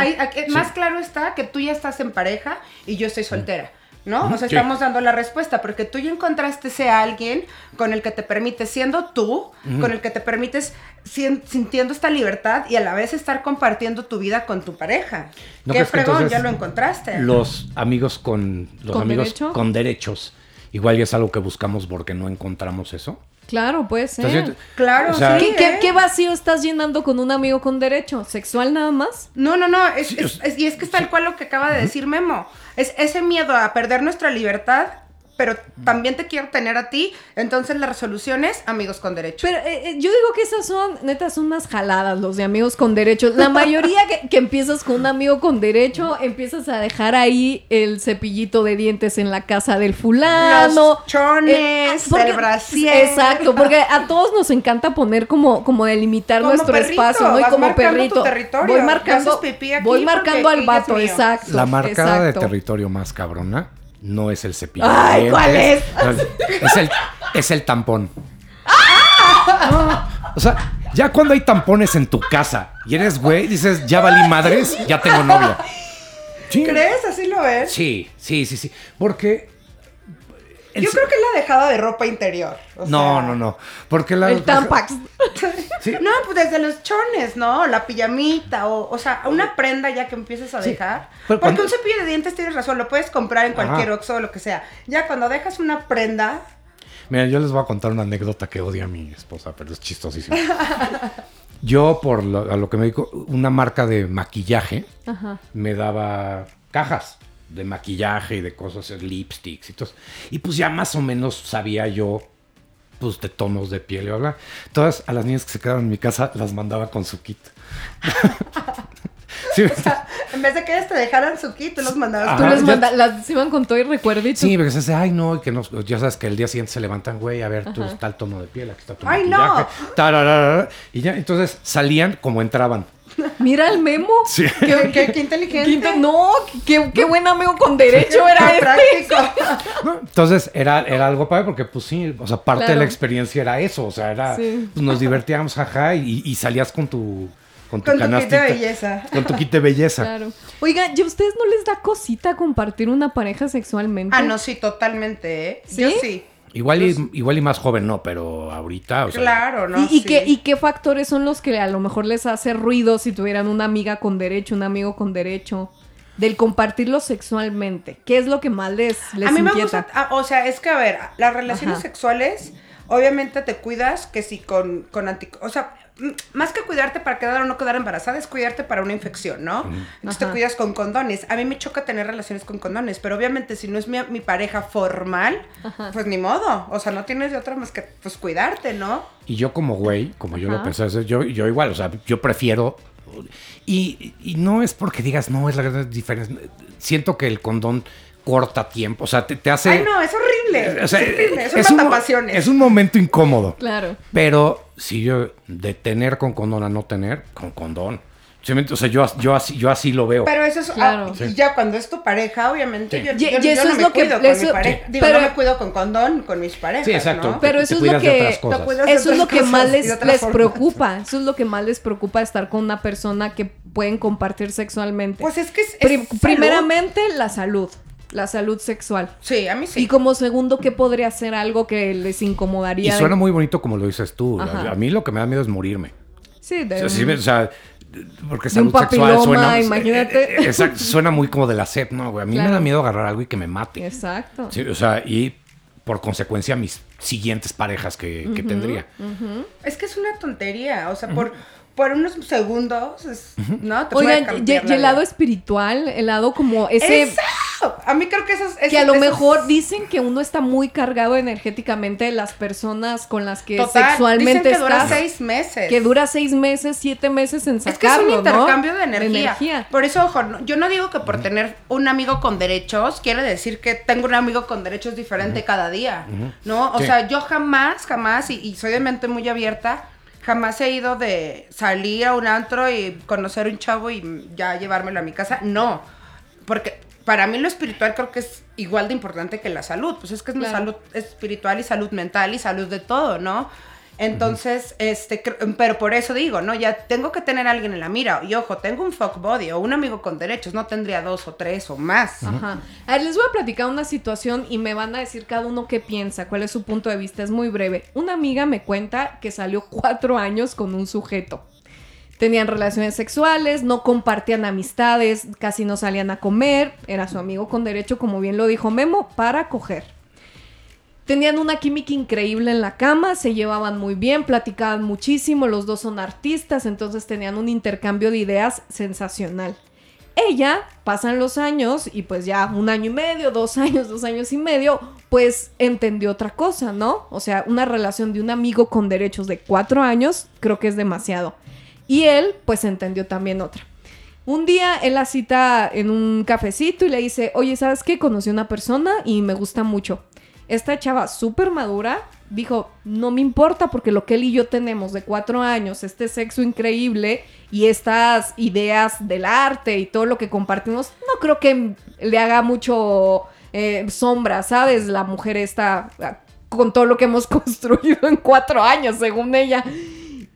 más claro está que tú ya estás en pareja y yo estoy soltera. ¿No? O sea, Sí. estamos dando la respuesta, porque tú ya encontraste ese alguien con el que te permite, siendo tú, con el que te permites sintiendo esta libertad y a la vez estar compartiendo tu vida con tu pareja. ¿No Qué que fregón, entonces ya lo encontraste. Los amigos con los ¿Con amigos derecho? con derechos, igual y es algo que buscamos porque no encontramos eso. Claro, puede ser. Entonces, Claro, o sea, sí. ¿Qué, qué- ¿eh? qué vacío estás llenando con un amigo con derecho? ¿Sexual nada más? No, no, no, es, es- es- y es que es tal cual lo que acaba de decir Memo. Es ese miedo a perder nuestra libertad, pero también te quiero tener a ti. Entonces la resolución es amigos con derecho. Pero eh, eh, yo digo que esas son, neta, son unas jaladas los de amigos con derechos. La mayoría que, que empiezas con un amigo con derecho, empiezas a dejar ahí el cepillito de dientes en la casa del fulano. Los chones, el brasier. Exacto, porque a todos nos encanta poner como, como delimitar Como nuestro perrito, espacio, ¿no? Y como marcando tu perrito. territorio. Voy marcando, Haces pipí aquí voy porque marcando al vato, exacto. La marcada de exacto. territorio más cabrona no es el cepillo. Ay, ¿cuál no, Es el, es el tampón. O sea, ya cuando hay tampones en tu casa y eres güey, dices, ya valí madres, ya tengo novia. Sí. ¿Crees? ¿Así lo ves? Sí, sí, sí, sí. Porque. El Yo creo que es la dejada de ropa interior. o No, sea, no, no. Porque la. El Tampax. Sí. No, pues desde los chones, ¿no? La pijamita, o, o sea, una prenda ya que empieces a Sí. dejar. Pero Porque cuando- un cepillo de dientes tienes razón, lo puedes comprar en cualquier Ajá. Oxxo o lo que sea. Ya cuando dejas una prenda, Mira, yo les voy a contar una anécdota que odia a mi esposa, pero es chistosísima. Yo, por lo, a lo que me dedico, una marca de maquillaje Ajá. me daba cajas de maquillaje y de cosas, lipsticks y todo. Y pues ya más o menos sabía yo, pues, de tonos de piel y bla, bla. Todas a las niñas que se quedaban en mi casa las mandaba con su kit. sí, en vez de que ellas te dejaran su kit, tú los mandabas. Tú les mandas, las iban con todo y recuerdito. Sí, porque se dice, ay, no, y que nos, ya sabes que el día siguiente se levantan, güey, a ver, tú el tono de piel, aquí está tu Ay, maquillaje. tararara, y ya, entonces salían como entraban. Mira el memo. Sí. ¿Qué, qué- qué inteligente. No, qué, qué buen amigo con derecho era este. Entonces era, era algo padre porque, pues sí, o sea, parte de la experiencia era eso, o sea, era, Sí. pues, nos divertíamos, ajá, y, y salías con tu, con tu Con tu kit de canastita. belleza. Con tu kit de belleza. Claro. Oigan, ¿y a ustedes no les da cosita compartir una pareja sexualmente? Ah, no, sí, totalmente, ¿eh? ¿Sí? Yo sí. Igual y, igual y más joven no, pero ahorita, o sea, Claro, ¿no? ¿Y, y Sí. qué, ¿Y qué factores son los que a lo mejor les hace ruido si tuvieran una amiga con derecho, un amigo con derecho? Del compartirlo sexualmente. ¿Qué es lo que más les, les a mí me gusta, ah, o sea, es que a ver, las relaciones Ajá. sexuales, obviamente te cuidas que si con, con anti, o sea, más que cuidarte para quedar o no quedar embarazada, es cuidarte para una infección, ¿no? Entonces te cuidas con condones. A mí me choca tener relaciones con condones, pero obviamente si no es mi, mi pareja formal, pues ni modo, o sea, no tienes de otra más que pues cuidarte, ¿no? Y yo como güey, como yo lo pensé, hacer, yo, yo igual, o sea, yo prefiero... Y, y no es porque digas, no, es la gran diferencia. Siento que el condón corta tiempo, o sea, te, te hace... Ay, no, es horrible. o sea, es horrible, es, es un es un momento incómodo. Claro. Pero si yo de tener con condón a no tener, con condón. O sea, yo, yo, así, yo así lo veo. Pero eso es, Claro. ah, Sí. y ya cuando es tu pareja, obviamente, Sí. yo, Y- yo- y yo eso no es me lo que- cuido con eso- mi pareja. Digo, pero- no me cuido con condón con mis parejas, Sí, exacto. ¿no? Pero Te- eso te es lo que eso es lo que más les, preocupa. Eso es lo que más les preocupa estar con una persona que pueden compartir sexualmente. Pues es que es, primeramente la salud, la salud sexual. Sí, a mí sí. Y como segundo, ¿qué podría ser algo que les Y incomodaría? de- suena muy bonito como lo dices tú. Ajá. A mí lo que me da miedo es morirme. Sí, de O sea, sí o sea, porque De un salud sexual papiloma, suena. imagínate. eh, eh, exacto, suena muy como de la sed, ¿no, güey? A mí me da miedo agarrar algo y que me mate. Exacto. Sí, o sea, y por consecuencia mis siguientes parejas que, que tendría. Es que es una tontería, o sea, por, por unos segundos, es- ¿no? Te puede Oigan, y, el lado espiritual, el lado como ese... ¡Eso! A mí creo que eso es... Que a lo mejor dicen que uno está muy cargado energéticamente de las personas con las que Total, sexualmente dicen que dura seis meses. Que dura seis meses, siete meses en Es que es sacarlo, un ¿no? intercambio de energía. energía. Por eso, ojo, no- yo no digo que por tener un amigo con derechos quiere decir que tengo un amigo con derechos diferente cada día, ¿no? O Sí. sea, yo jamás, jamás, y, y soy de mente muy abierta, jamás he ido de salir a un antro y conocer un chavo y ya llevármelo a mi casa. No, porque para mí lo espiritual creo que es igual de importante que la salud. Pues es que es mi Claro. salud espiritual y salud mental y salud de todo, ¿no? Entonces, este, pero por eso digo, ¿no? Ya tengo que tener a alguien en la mira. Y ojo, tengo un fuck body o un amigo con derechos, no tendría dos o tres o más. Ajá. A ver, les voy a platicar una situación y me van a decir cada uno qué piensa, cuál es su punto de vista. Es muy breve. Una amiga me cuenta que salió cuatro años con un sujeto. Tenían relaciones sexuales, no compartían amistades, casi no salían a comer. Era su amigo con derecho, como bien lo dijo Memo, para coger. Tenían una química increíble en la cama, se llevaban muy bien, platicaban muchísimo, los dos son artistas, entonces tenían un intercambio de ideas sensacional. Ella, pasan los años y pues ya un año y medio, dos años, dos años y medio, pues entendió otra cosa, ¿no? O sea, una relación de un amigo con derechos de cuatro años, creo que es demasiado. Y él, pues entendió también otra. Un día él la cita en un cafecito y le dice, oye, ¿sabes qué? Conocí a una persona y me gusta mucho. Esta chava súper madura dijo, no me importa porque lo que él y yo tenemos de cuatro años, este sexo increíble y estas ideas del arte y todo lo que compartimos, no creo que le haga mucho eh, sombra, ¿sabes? La mujer está con todo lo que hemos construido en cuatro años, según ella.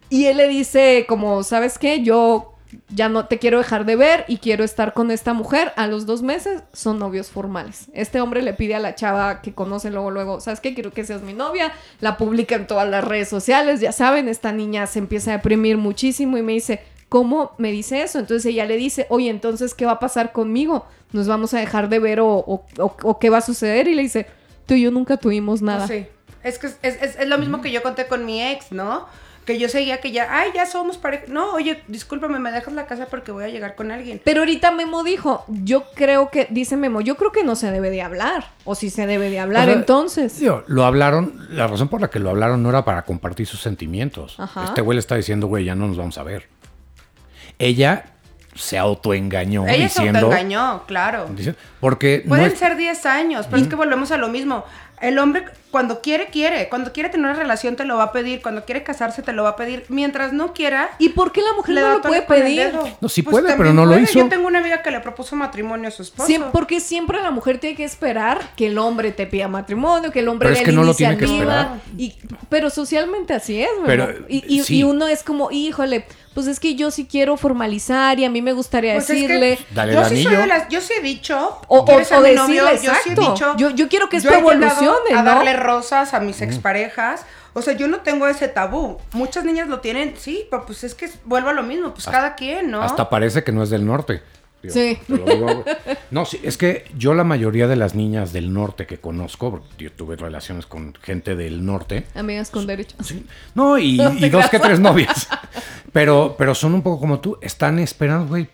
Y él le dice como, ¿sabes qué? Yo ya no te quiero dejar de ver y quiero estar con esta mujer. A los dos meses son novios formales. Este hombre le pide a la chava que conoce luego, luego, ¿sabes qué? Quiero que seas mi novia. La publica en todas las redes sociales. Ya saben, esta niña se empieza a deprimir muchísimo y me dice, ¿cómo me dice eso? Entonces ella le dice, oye, entonces, ¿qué va a pasar conmigo? ¿Nos vamos a dejar de ver o, o- o- o qué va a suceder? Y le dice, tú y yo nunca tuvimos nada. Sí. Es que es, es- es- es lo mismo que yo conté con mi ex, ¿no? Que yo seguía que ya, ay, ya somos pareja. No, oye, discúlpame, me dejas la casa porque voy a llegar con alguien. Pero ahorita Memo dijo, yo creo que, dice Memo, yo creo que no se debe de hablar. O si se debe de hablar, O sea, entonces. Digo, lo hablaron, la razón por la que lo hablaron no era para compartir sus sentimientos. Ajá. Este güey le está diciendo, güey, ya no nos vamos a ver. Ella se autoengañó Ella se diciendo. autoengañó, claro. dice- Porque no Pueden es- ser 10 años, pero es que volvemos a lo mismo. El hombre cuando quiere, quiere. Cuando quiere tener una relación te lo va a pedir. Cuando quiere casarse te lo va a pedir. Mientras no quiera, ¿Y por qué la mujer le no lo puede pedir? Pues No, sí puede, pero no lo hizo. Yo tengo una amiga que le propuso matrimonio a su esposo. Siem- porque siempre la mujer tiene que esperar que el hombre te pida matrimonio, que el hombre Pero es dé que la no lo tiene que iniciativa. esperar. Y, pero socialmente así es, Memo. Pero, y, y- sí. y uno es como, híjole, pues es que yo sí quiero formalizar y a mí me gustaría Pues es que decirle. Dale yo el sí soy anillo. de las, yo sí he dicho, O, o, ¿quieres ser o decirle, novio? Yo sí he dicho, yo, yo quiero que esto relaciones, a ¿no? darle rosas a mis exparejas. O sea, yo no tengo ese tabú. Muchas niñas lo tienen, sí, pero pues es que vuelvo a lo mismo, pues cada quien, ¿no? Hasta parece que no es del norte. Digo, Sí. digo. No, sí, es que yo la mayoría de las niñas del norte que conozco, porque yo tuve relaciones con gente del norte, Amigas con derechos. Sí. No, y, y dos que tres novias. Pero, pero son un poco como tú. Están esperando, güey.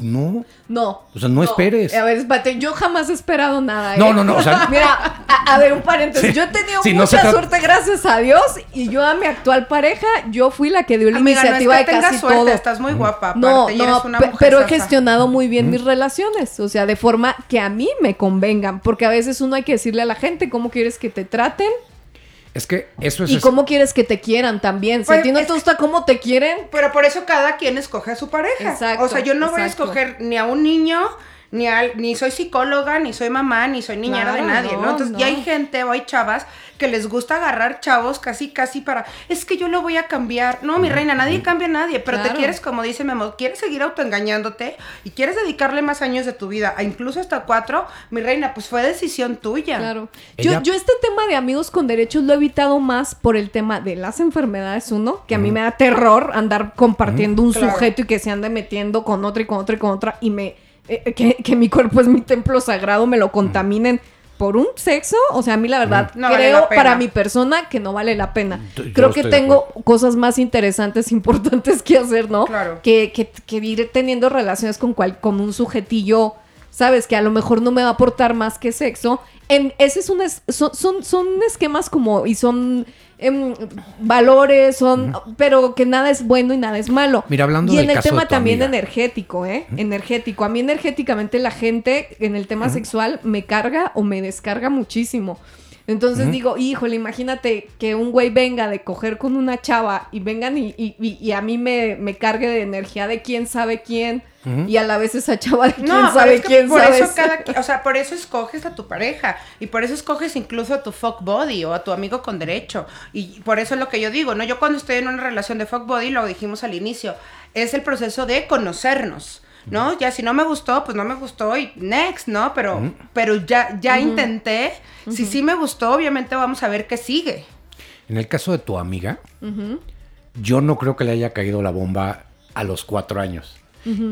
No. No. O sea, no esperes. A ver, espérate, yo jamás he esperado nada. ¿eh? No, no, no, o sea- Mira, a, a ver, un paréntesis. Sí. Yo he tenido Sí, no mucha suerte, gracias a Dios. Y yo a mi actual pareja, yo fui la que dio la Amiga, no es iniciativa que de tengas casi suerte, todo. estás muy guapa, aparte, No, y no, eres una mujer pero he gestionado muy bien mis relaciones, o sea, de forma que a mí me convengan, porque a veces uno hay que decirle a la gente cómo quieres que te traten Es que eso es. y cómo quieres que te quieran también. Si Pues, a ti no es te gusta cómo te quieren, Pero por eso cada quien escoge a su pareja. Exacto, o sea, yo no voy a escoger ni a un niño, ni al, ni soy psicóloga, ni soy mamá, ni soy niñera Claro, de nadie, ¿no? no, Entonces, no. ya hay gente o hay chavas que les gusta agarrar chavos casi, casi para, es que yo lo voy a cambiar. No, mi reina, nadie cambia a nadie, pero te quieres, como dice Memo, quieres seguir autoengañándote y quieres dedicarle más años de tu vida, a incluso hasta cuatro, mi reina, pues fue decisión tuya. Claro. Ella- Yo, yo este tema de amigos con derechos lo he evitado más por el tema de las enfermedades, uno, que a mí me da terror andar compartiendo un Claro. sujeto y que se ande metiendo con otra y con otra y con otra y me... eh, que, que mi cuerpo es mi templo sagrado, me lo contaminen. Por un sexo, o sea, a mí la verdad No vale creo la para mi persona que no vale la pena. Yo- creo que tengo cosas más interesantes, importantes que hacer, ¿no? Claro. Que, que, que ir teniendo relaciones con, cual, con un sujetillo sabes que a lo mejor no me va a aportar más que sexo. En, ese es un es- son, son, son esquemas como y son em, valores, son pero que nada es bueno y nada es malo. Mira, hablando y en el caso de tema tu también amiga. energético, ¿eh? Energético. A mí energéticamente la gente en el tema sexual me carga o me descarga muchísimo. Entonces digo, híjole, imagínate que un güey venga de coger con una chava y vengan y, y- y- y a mí me, me cargue de energía de quién sabe quién y a la vez esa chava de quién No, sabe es que quién por sabe. eso cada, o sea, por eso escoges a tu pareja y por eso escoges incluso a tu fuck body o a tu amigo con derecho y por eso es lo que yo digo, no, yo cuando estoy en una relación de fuck body lo dijimos al inicio, es el proceso de conocernos. ¿No? Ya si no me gustó, pues no me gustó y next, ¿no? Pero, pero ya, ya intenté. Si sí me gustó, obviamente vamos a ver qué sigue. En el caso de tu amiga, yo no creo que le haya caído la bomba a los cuatro años.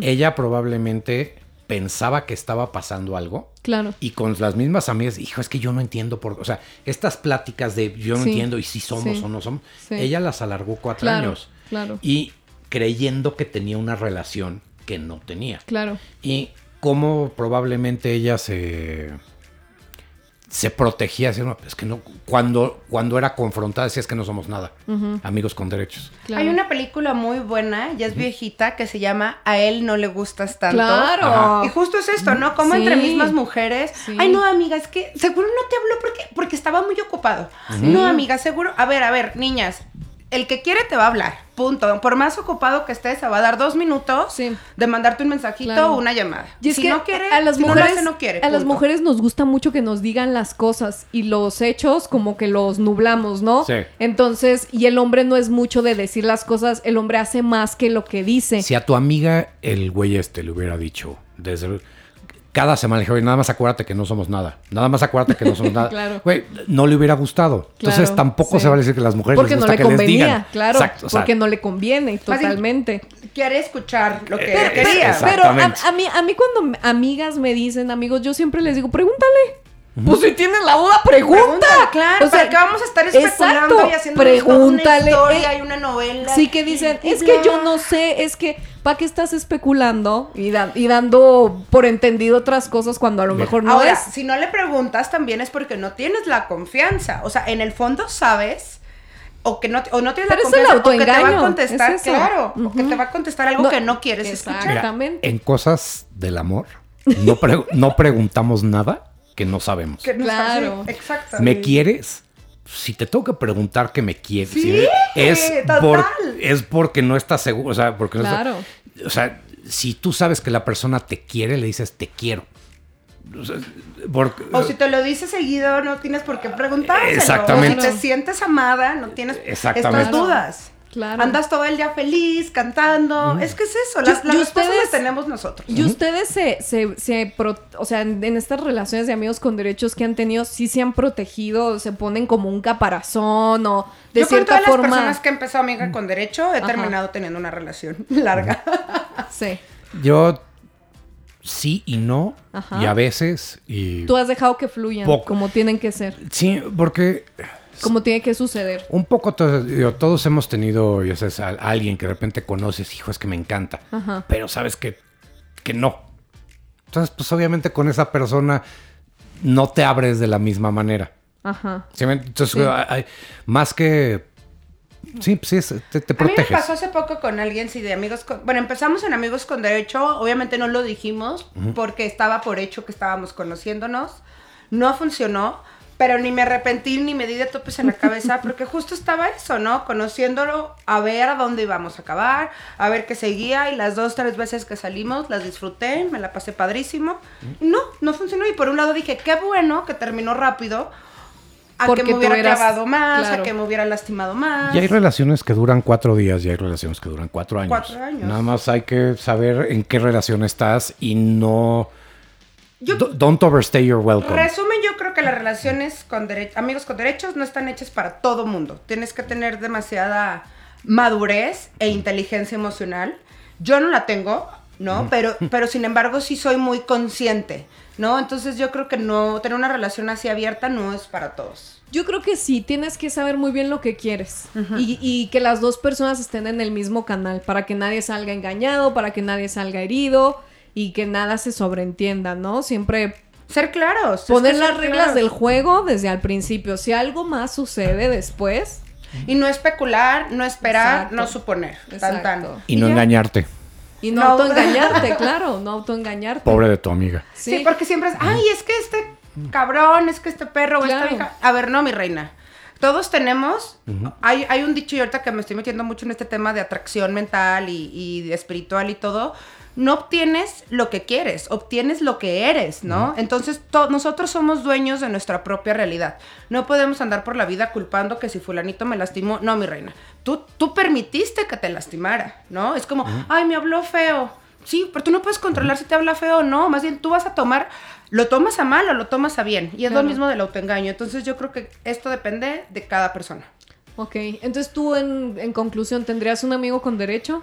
Ella probablemente pensaba que estaba pasando algo. Claro. Y con las mismas amigas, hijo, es que yo no entiendo por O sea, estas pláticas de yo no Sí, entiendo y si somos sí, o no somos, sí. ella las alargó cuatro Claro, años. claro. Y creyendo que tenía una relación que no tenía. Claro. Y cómo probablemente ella se se protegía, es que no, cuando, cuando era confrontada decía es que no somos nada, amigos con derechos. Claro. Hay una película muy buena, ya es viejita, que se llama A él no le gustas tanto. Claro. Ajá. Y justo es esto, ¿no? Como Sí. entre mismas mujeres. Sí. Ay, no, amiga, es que seguro no te habló porque, porque estaba muy ocupado. No, amiga, seguro. A ver, a ver, niñas. El que quiere te va a hablar. Punto. Por más ocupado que estés, se va a dar dos minutos Sí. de mandarte un mensajito Claro. o una llamada. Y es si que no quiere, a las si no lo mujeres, hace, no quiere. a las mujeres nos gusta mucho que nos digan las cosas y los hechos como que los nublamos, ¿no? Sí. Entonces, y el hombre no es mucho de decir las cosas, el hombre hace más que lo que dice. Si a tu amiga el güey este le hubiera dicho desde cada semana le dije, "Oye, nada más acuérdate que no somos nada. Nada más acuérdate que no somos nada. Claro. Güey, no le hubiera gustado. Entonces Claro, tampoco sí. se vale decir que las mujeres Porque les no gusta le que les convenía, digan. claro. Exacto, o sea, porque no le conviene, totalmente. Quiere escuchar lo que Pero- quería. Pero a, a mí, a mí cuando amigas me dicen, amigos, yo siempre les digo, pregúntale. Pues si tienes la duda, pregunta. Pregúntale, claro. O sea, ¿Para qué vamos a estar especulando exacto, y haciendo pregúntale, una historia eh, y una novela? Sí que dicen, Y es que yo no sé, es que ¿para qué estás especulando y, da- y dando por entendido otras cosas cuando a lo Bien. mejor no Ahora, es? si no le preguntas, también es porque no tienes la confianza. O sea, en el fondo sabes o que no, o no tienes Pero la es el confianza o que te va a contestar, es claro, o que te va a contestar algo No, que no quieres exacto. escuchar. Exactamente. en cosas del amor no, pre- no preguntamos nada que no sabemos. Que no Claro. exacto. ¿Me quieres? Si te tengo que preguntar que me quieres, Sí, si es, por- es porque no estás seguro, o sea, porque no Claro. o sea, si tú sabes que la persona te quiere, le dices te quiero. O sea, porque- O si te lo dice seguido, no tienes por qué preguntárselo. Exactamente. O si te sientes amada, no tienes Exactamente. estas dudas. Claro. Andas todo el día feliz, cantando. Es que es eso, las, Y- las y respuestas ustedes- las tenemos nosotros. ¿Y ustedes se, se, se pro- o sea, en, en estas relaciones de amigos con derechos que han tenido, sí se han protegido, se ponen como un caparazón o de Yo con cierta todas las forma? personas que he empezado amiga con derecho, he Ajá. terminado teniendo una relación larga. Sí. Yo sí y no, Ajá. y a veces, y... Tú has dejado que fluyan Poco. como tienen que ser, Sí, porque como tiene que suceder. un poco to- digo, todos hemos tenido, ya sabes, a, alguien que de repente conoces, hijo, es que me encanta, Ajá. pero sabes que, que no. Entonces, pues obviamente con esa persona no te abres de la misma manera. Ajá. ¿Sí me- Entonces, Sí. hay- hay- más que... Sí, pues sí, es- te, te A mí me proteges. pasó hace poco con alguien, sí, de amigos con... Bueno, empezamos en Amigos con Derecho, obviamente no lo dijimos porque estaba por hecho que estábamos conociéndonos, no funcionó, pero ni me arrepentí ni me di de topes en la cabeza porque justo estaba eso, ¿no? Conociéndolo, a ver a dónde íbamos a acabar, a ver qué seguía y las dos, tres veces que salimos las disfruté, me la pasé padrísimo. No, no funcionó y por un lado dije, qué bueno que terminó rápido. A Porque que me hubiera eras- clavado más, claro. a que me hubiera lastimado más. Y hay relaciones que duran cuatro días y hay relaciones que duran cuatro años. Cuatro años. Nada más hay que saber en qué relación estás y no... Yo- Do- Don't overstay your welcome. Resumen, que las relaciones con amigos con derechos no están hechas para todo mundo. Tienes que tener demasiada madurez e inteligencia emocional. Yo no la tengo, ¿no? Pero, pero sin embargo sí soy muy consciente, ¿no? Entonces yo creo que no tener una relación así abierta no es para todos. Yo creo que sí, tienes que saber muy bien lo que quieres y, y que las dos personas estén en el mismo canal para que nadie salga engañado, para que nadie salga herido y que nada se sobreentienda, ¿no? Siempre Ser claros. es poner que las reglas claros. del juego desde al principio. Si algo más sucede después, Y no especular, no esperar, Exacto. no suponer. Tan. Y no engañarte. y no, No. autoengañarte, claro, no autoengañarte. Pobre de tu amiga. Sí. porque siempre es, ay, es que este cabrón, es que este perro o esta vieja. A ver, no, mi reina. Todos tenemos, hay, hay un dicho y ahorita que me estoy metiendo mucho en este tema de atracción mental y, y de espiritual y todo, no obtienes lo que quieres, obtienes lo que eres, ¿no? Entonces to- nosotros somos dueños de nuestra propia realidad. No podemos andar por la vida culpando que si fulanito me lastimó, no, mi reina. Tú, tú permitiste que te lastimara, ¿no? Es como, ay, me habló feo. Sí, pero tú no puedes controlar si te habla feo o no. Más bien tú vas a tomar, lo tomas a mal o lo tomas a bien. Y es Claro. lo mismo del autoengaño. Entonces yo creo que esto depende de cada persona. Ok, entonces tú en, en conclusión, ¿tendrías un amigo con derecho?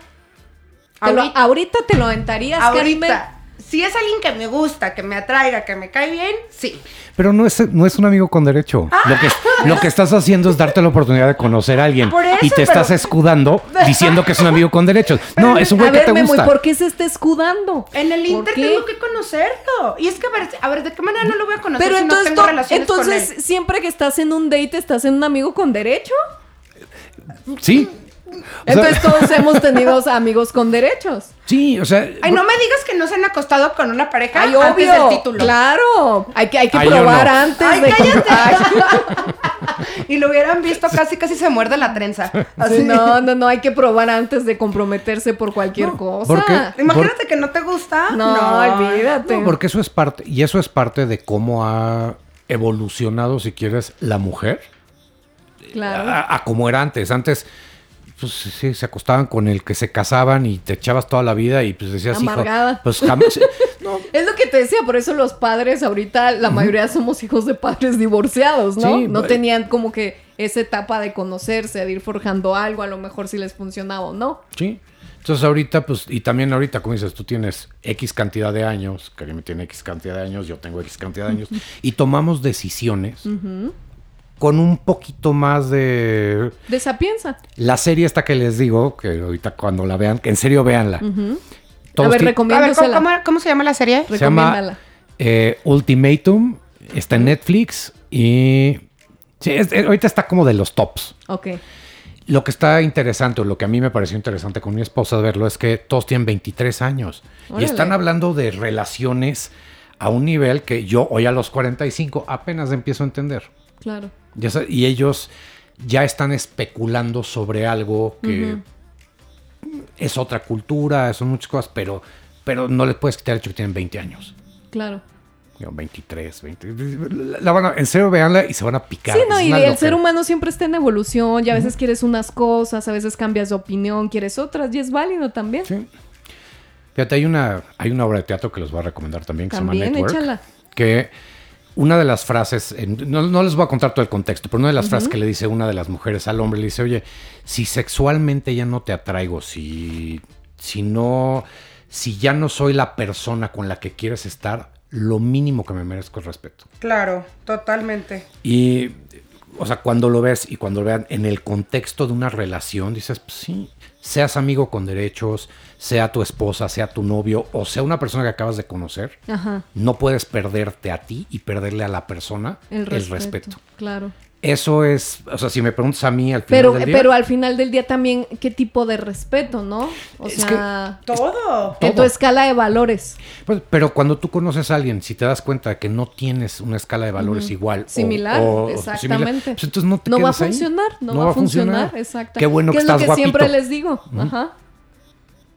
Te lo- Ahorita- te lo aventarías, Karime? Ahorita, si es alguien que me gusta, que me atraiga, que me cae bien, sí. Pero no es, no es un amigo con derecho. Lo, que, lo que estás haciendo es darte la oportunidad de conocer a alguien. Por eso, y te pero- estás escudando diciendo que es un amigo con derechos. No, es un güey A que ver, te Memo, ¿y gusta. por qué se está escudando? En el ¿Por Inter qué? tengo que conocerlo. Y es que, a ver, a ver, ¿de qué manera no lo voy a conocer Pero si entonces, no tengo to- relaciones con entonces él? siempre que estás en un date, ¿estás en un amigo con derecho? Sí. Sea, Entonces todos hemos tenido amigos con derechos. sí, o sea. Ay, no me digas que no se han acostado con una pareja Ay, antes obvio. del título. Claro. Hay que, hay que Ay, probar no. antes Ay, de cállate. Ay, Y lo hubieran visto casi, casi se muerde la trenza. Así. sí, no, no, no, hay que probar antes de comprometerse por cualquier cosa. ¿por qué? Imagínate que no te gusta. No, olvídate. No, porque eso es parte, y eso es parte de cómo ha evolucionado, si quieres, la mujer Claro. a, a como era antes. Antes, pues sí, se acostaban con el que se casaban y te echabas toda la vida y pues decías, hijo, Amargada. pues jamás. no, Es lo que te decía, por eso los padres ahorita, la mayoría somos hijos de padres divorciados, ¿no? Sí, no tenían como que esa etapa de conocerse, de ir forjando algo, a lo mejor si les funcionaba o no. Sí. Entonces ahorita, pues, y también ahorita, como dices, tú tienes X cantidad de años, Karim tiene X cantidad de años, yo tengo X cantidad de años, y tomamos decisiones con un poquito más de... De sapienza. La serie esta que les digo, que ahorita cuando la vean, que en serio véanla. A Todos ver, ti- A ver, ¿cómo, recomiéndosela. cómo- cómo se llama la serie? Se llama Recomiéndala. eh, Ultimatum, está en Netflix y... Sí, es- es- ahorita está como de los tops. Ok. Lo que está interesante, o lo que a mí me pareció interesante con mi esposa verlo, es que todos tienen 23 años. Órale. Y están hablando de relaciones a un nivel que yo hoy a los 45 apenas empiezo a entender. Claro. Ya y ellos ya están especulando sobre algo que es otra cultura, son muchas cosas, pero, pero no les puedes quitar el hecho que tienen 20 años. Claro. Digo, 23, 20. La, la van a- en serio, véanla y se van a picar. Sí, no, Es y el ser humano siempre está en evolución y a veces quieres unas cosas, a veces cambias de opinión, quieres otras y es válido también. Sí. Fíjate, hay una, hay una obra de teatro que les voy a recomendar también que También, se llama Network. échala. Que una de las frases, no les voy a contar todo el contexto, pero una de las frases que le dice una de las mujeres al hombre, le dice, oye, si sexualmente ya no te atraigo, si, si no, si ya no soy la persona con la que quieres estar, lo mínimo que me merezco es respeto. Claro, totalmente. Y, o sea, cuando lo ves y cuando lo vean en el contexto de una relación, dices, pues sí, seas amigo con derechos, sea tu esposa, sea tu novio o sea una persona que acabas de conocer, Ajá. no puedes perderte a ti y perderle a la persona el respeto. Claro. Eso es, o sea, si me preguntas a mí al final Pero, del día, pero al final del día también, ¿qué tipo de respeto, no? O Es sea, Todo. en tu escala de valores. pues, pero cuando tú conoces a alguien, si te das cuenta de que no tienes una escala de valores igual o- Similar, o- o exactamente. pues entonces no te No va a funcionar, no, va a funcionar, exacto. Qué bueno que, es estás lo que guapito. siempre les digo, ajá.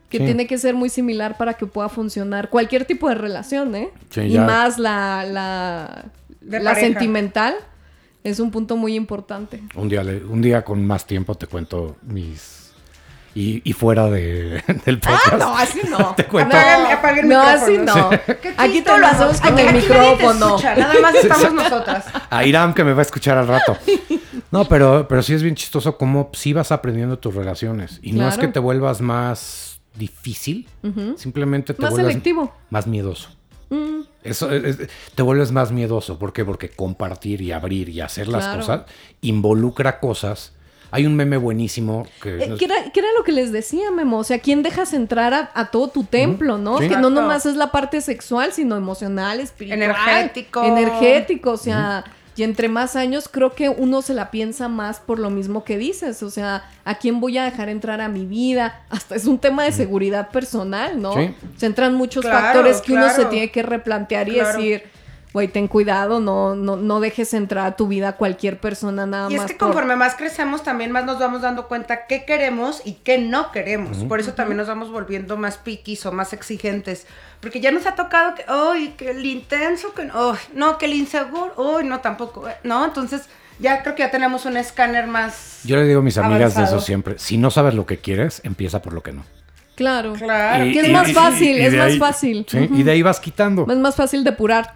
Que Sí. tiene que ser muy similar para que pueda funcionar cualquier tipo de relación, ¿eh? Sí, y más la, la, De la pareja. sentimental es un punto muy importante. Un día, un día con más tiempo te cuento mis... Y, y fuera de, del podcast. Ah, no, así no. Te cuento. Apaguen- apaguen el no, micrófono. así no. Aquí todo lo ¿no? hacemos con Aquí- el micrófono. Nada más estamos nosotras. A Iram que me va a escuchar al rato. No, pero, pero sí es bien chistoso cómo sí vas aprendiendo tus relaciones. Y no es que te vuelvas más difícil, simplemente te Más selectivo. más miedoso. Mm, Eso es- es- te vuelves más miedoso. ¿Por qué? Porque compartir y abrir y hacer las Claro. cosas involucra cosas. Hay un meme buenísimo que... Eh, ¿Qué era, qué era lo que les decía, Memo? O sea, ¿quién dejas entrar a, a todo tu templo, no? Sí. Que no nomás es la parte sexual, sino emocional, espiritual. Energético. Energético, o sea... Y entre más años creo que uno se la piensa más por lo mismo que dices, o sea, ¿a quién voy a dejar entrar a mi vida? Hasta es un tema de seguridad personal, ¿no? Sí. Se entran muchos Claro, factores que uno se tiene que replantear y Claro. decir, güey, ten cuidado, no, no, no dejes entrar a tu vida a cualquier persona nada Y es más. que por- conforme más crecemos, también más nos vamos dando cuenta qué queremos y qué no queremos. Por eso también nos vamos volviendo más piquis o más exigentes. Porque ya nos ha tocado que, ¡ay, que el intenso! que ¡ay, No, que el inseguro, ¡ay, no, tampoco! eh, ¿No? Entonces, ya creo que ya tenemos un escáner más. Yo le digo a mis amigas de Avanzado. eso siempre. Si no sabes lo que quieres, empieza por lo que no. Claro. Claro. Y- Que es y- más y- fácil, y es más ahí- fácil. Sí, y de ahí vas quitando. Es más fácil depurar.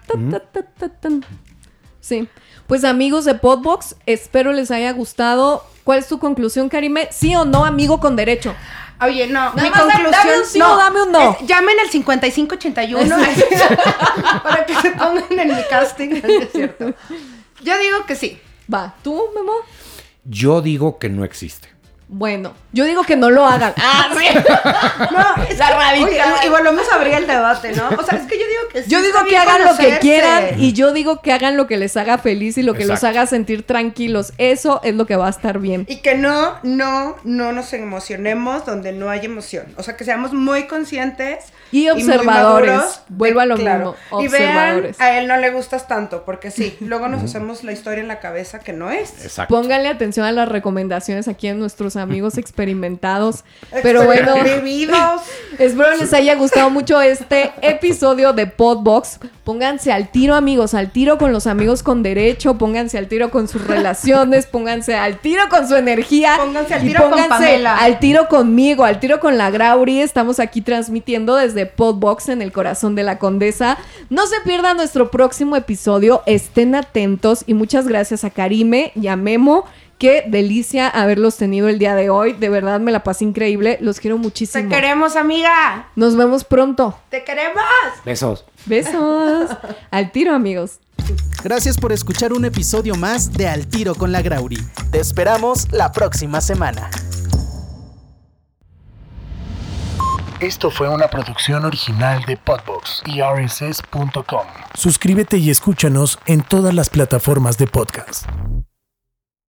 Sí. Pues amigos de Podbox, espero les haya gustado. ¿Cuál es tu conclusión, Karime? ¿Sí o no, amigo con derecho? Oye, no, Nada mi conclusión... dame un sí o dame un no. es- llamen al 5581 para que se pongan en mi casting. No es cierto. Yo digo que sí. Va, ¿tú, Memo? Yo digo que no existe. Bueno, yo digo que no lo hagan. Ah, sí. No, es La que- radical. oye, y volvemos a abrir el debate, ¿no? O sea, es que yo digo que sí Yo digo que hagan lo que conocerse. quieran y yo digo que hagan lo que les haga feliz y lo que los Exacto. haga sentir tranquilos. Eso es lo que va a estar bien. Y que no, no, no nos emocionemos donde no hay emoción. O sea, que seamos muy conscientes. Y muy observadores. maduros de- Vuelvo a lo mismo, Y vean, observadores. a él no le gustas tanto, porque sí, luego nos hacemos la historia en la cabeza que no es. Exacto. Pónganle atención a las recomendaciones aquí en nuestros amigos experimentados. Pero bueno, espero les haya gustado mucho este episodio de Podbox. Pónganse al tiro, amigos, al tiro con los amigos con derecho, pónganse al tiro con sus relaciones, pónganse al tiro con su energía. Pónganse al y tiro con pónganse Pamela. Al tiro conmigo, al tiro con la Grauri. Estamos aquí transmitiendo desde Podbox en el corazón de la Condesa. No se pierdan nuestro próximo episodio. Estén atentos y muchas gracias a Karime y a Memo. Qué delicia haberlos tenido el día de hoy. De verdad me la pasé increíble. Los quiero Te muchísimo. queremos, amiga. Nos vemos pronto. Te queremos. Besos. Besos. Al tiro, amigos. Gracias por escuchar un episodio más de Al Tiro con la Grauri. Te esperamos la próxima semana. Esto fue una producción original de Podbox y rss.com. Suscríbete y escúchanos en todas las plataformas de podcast.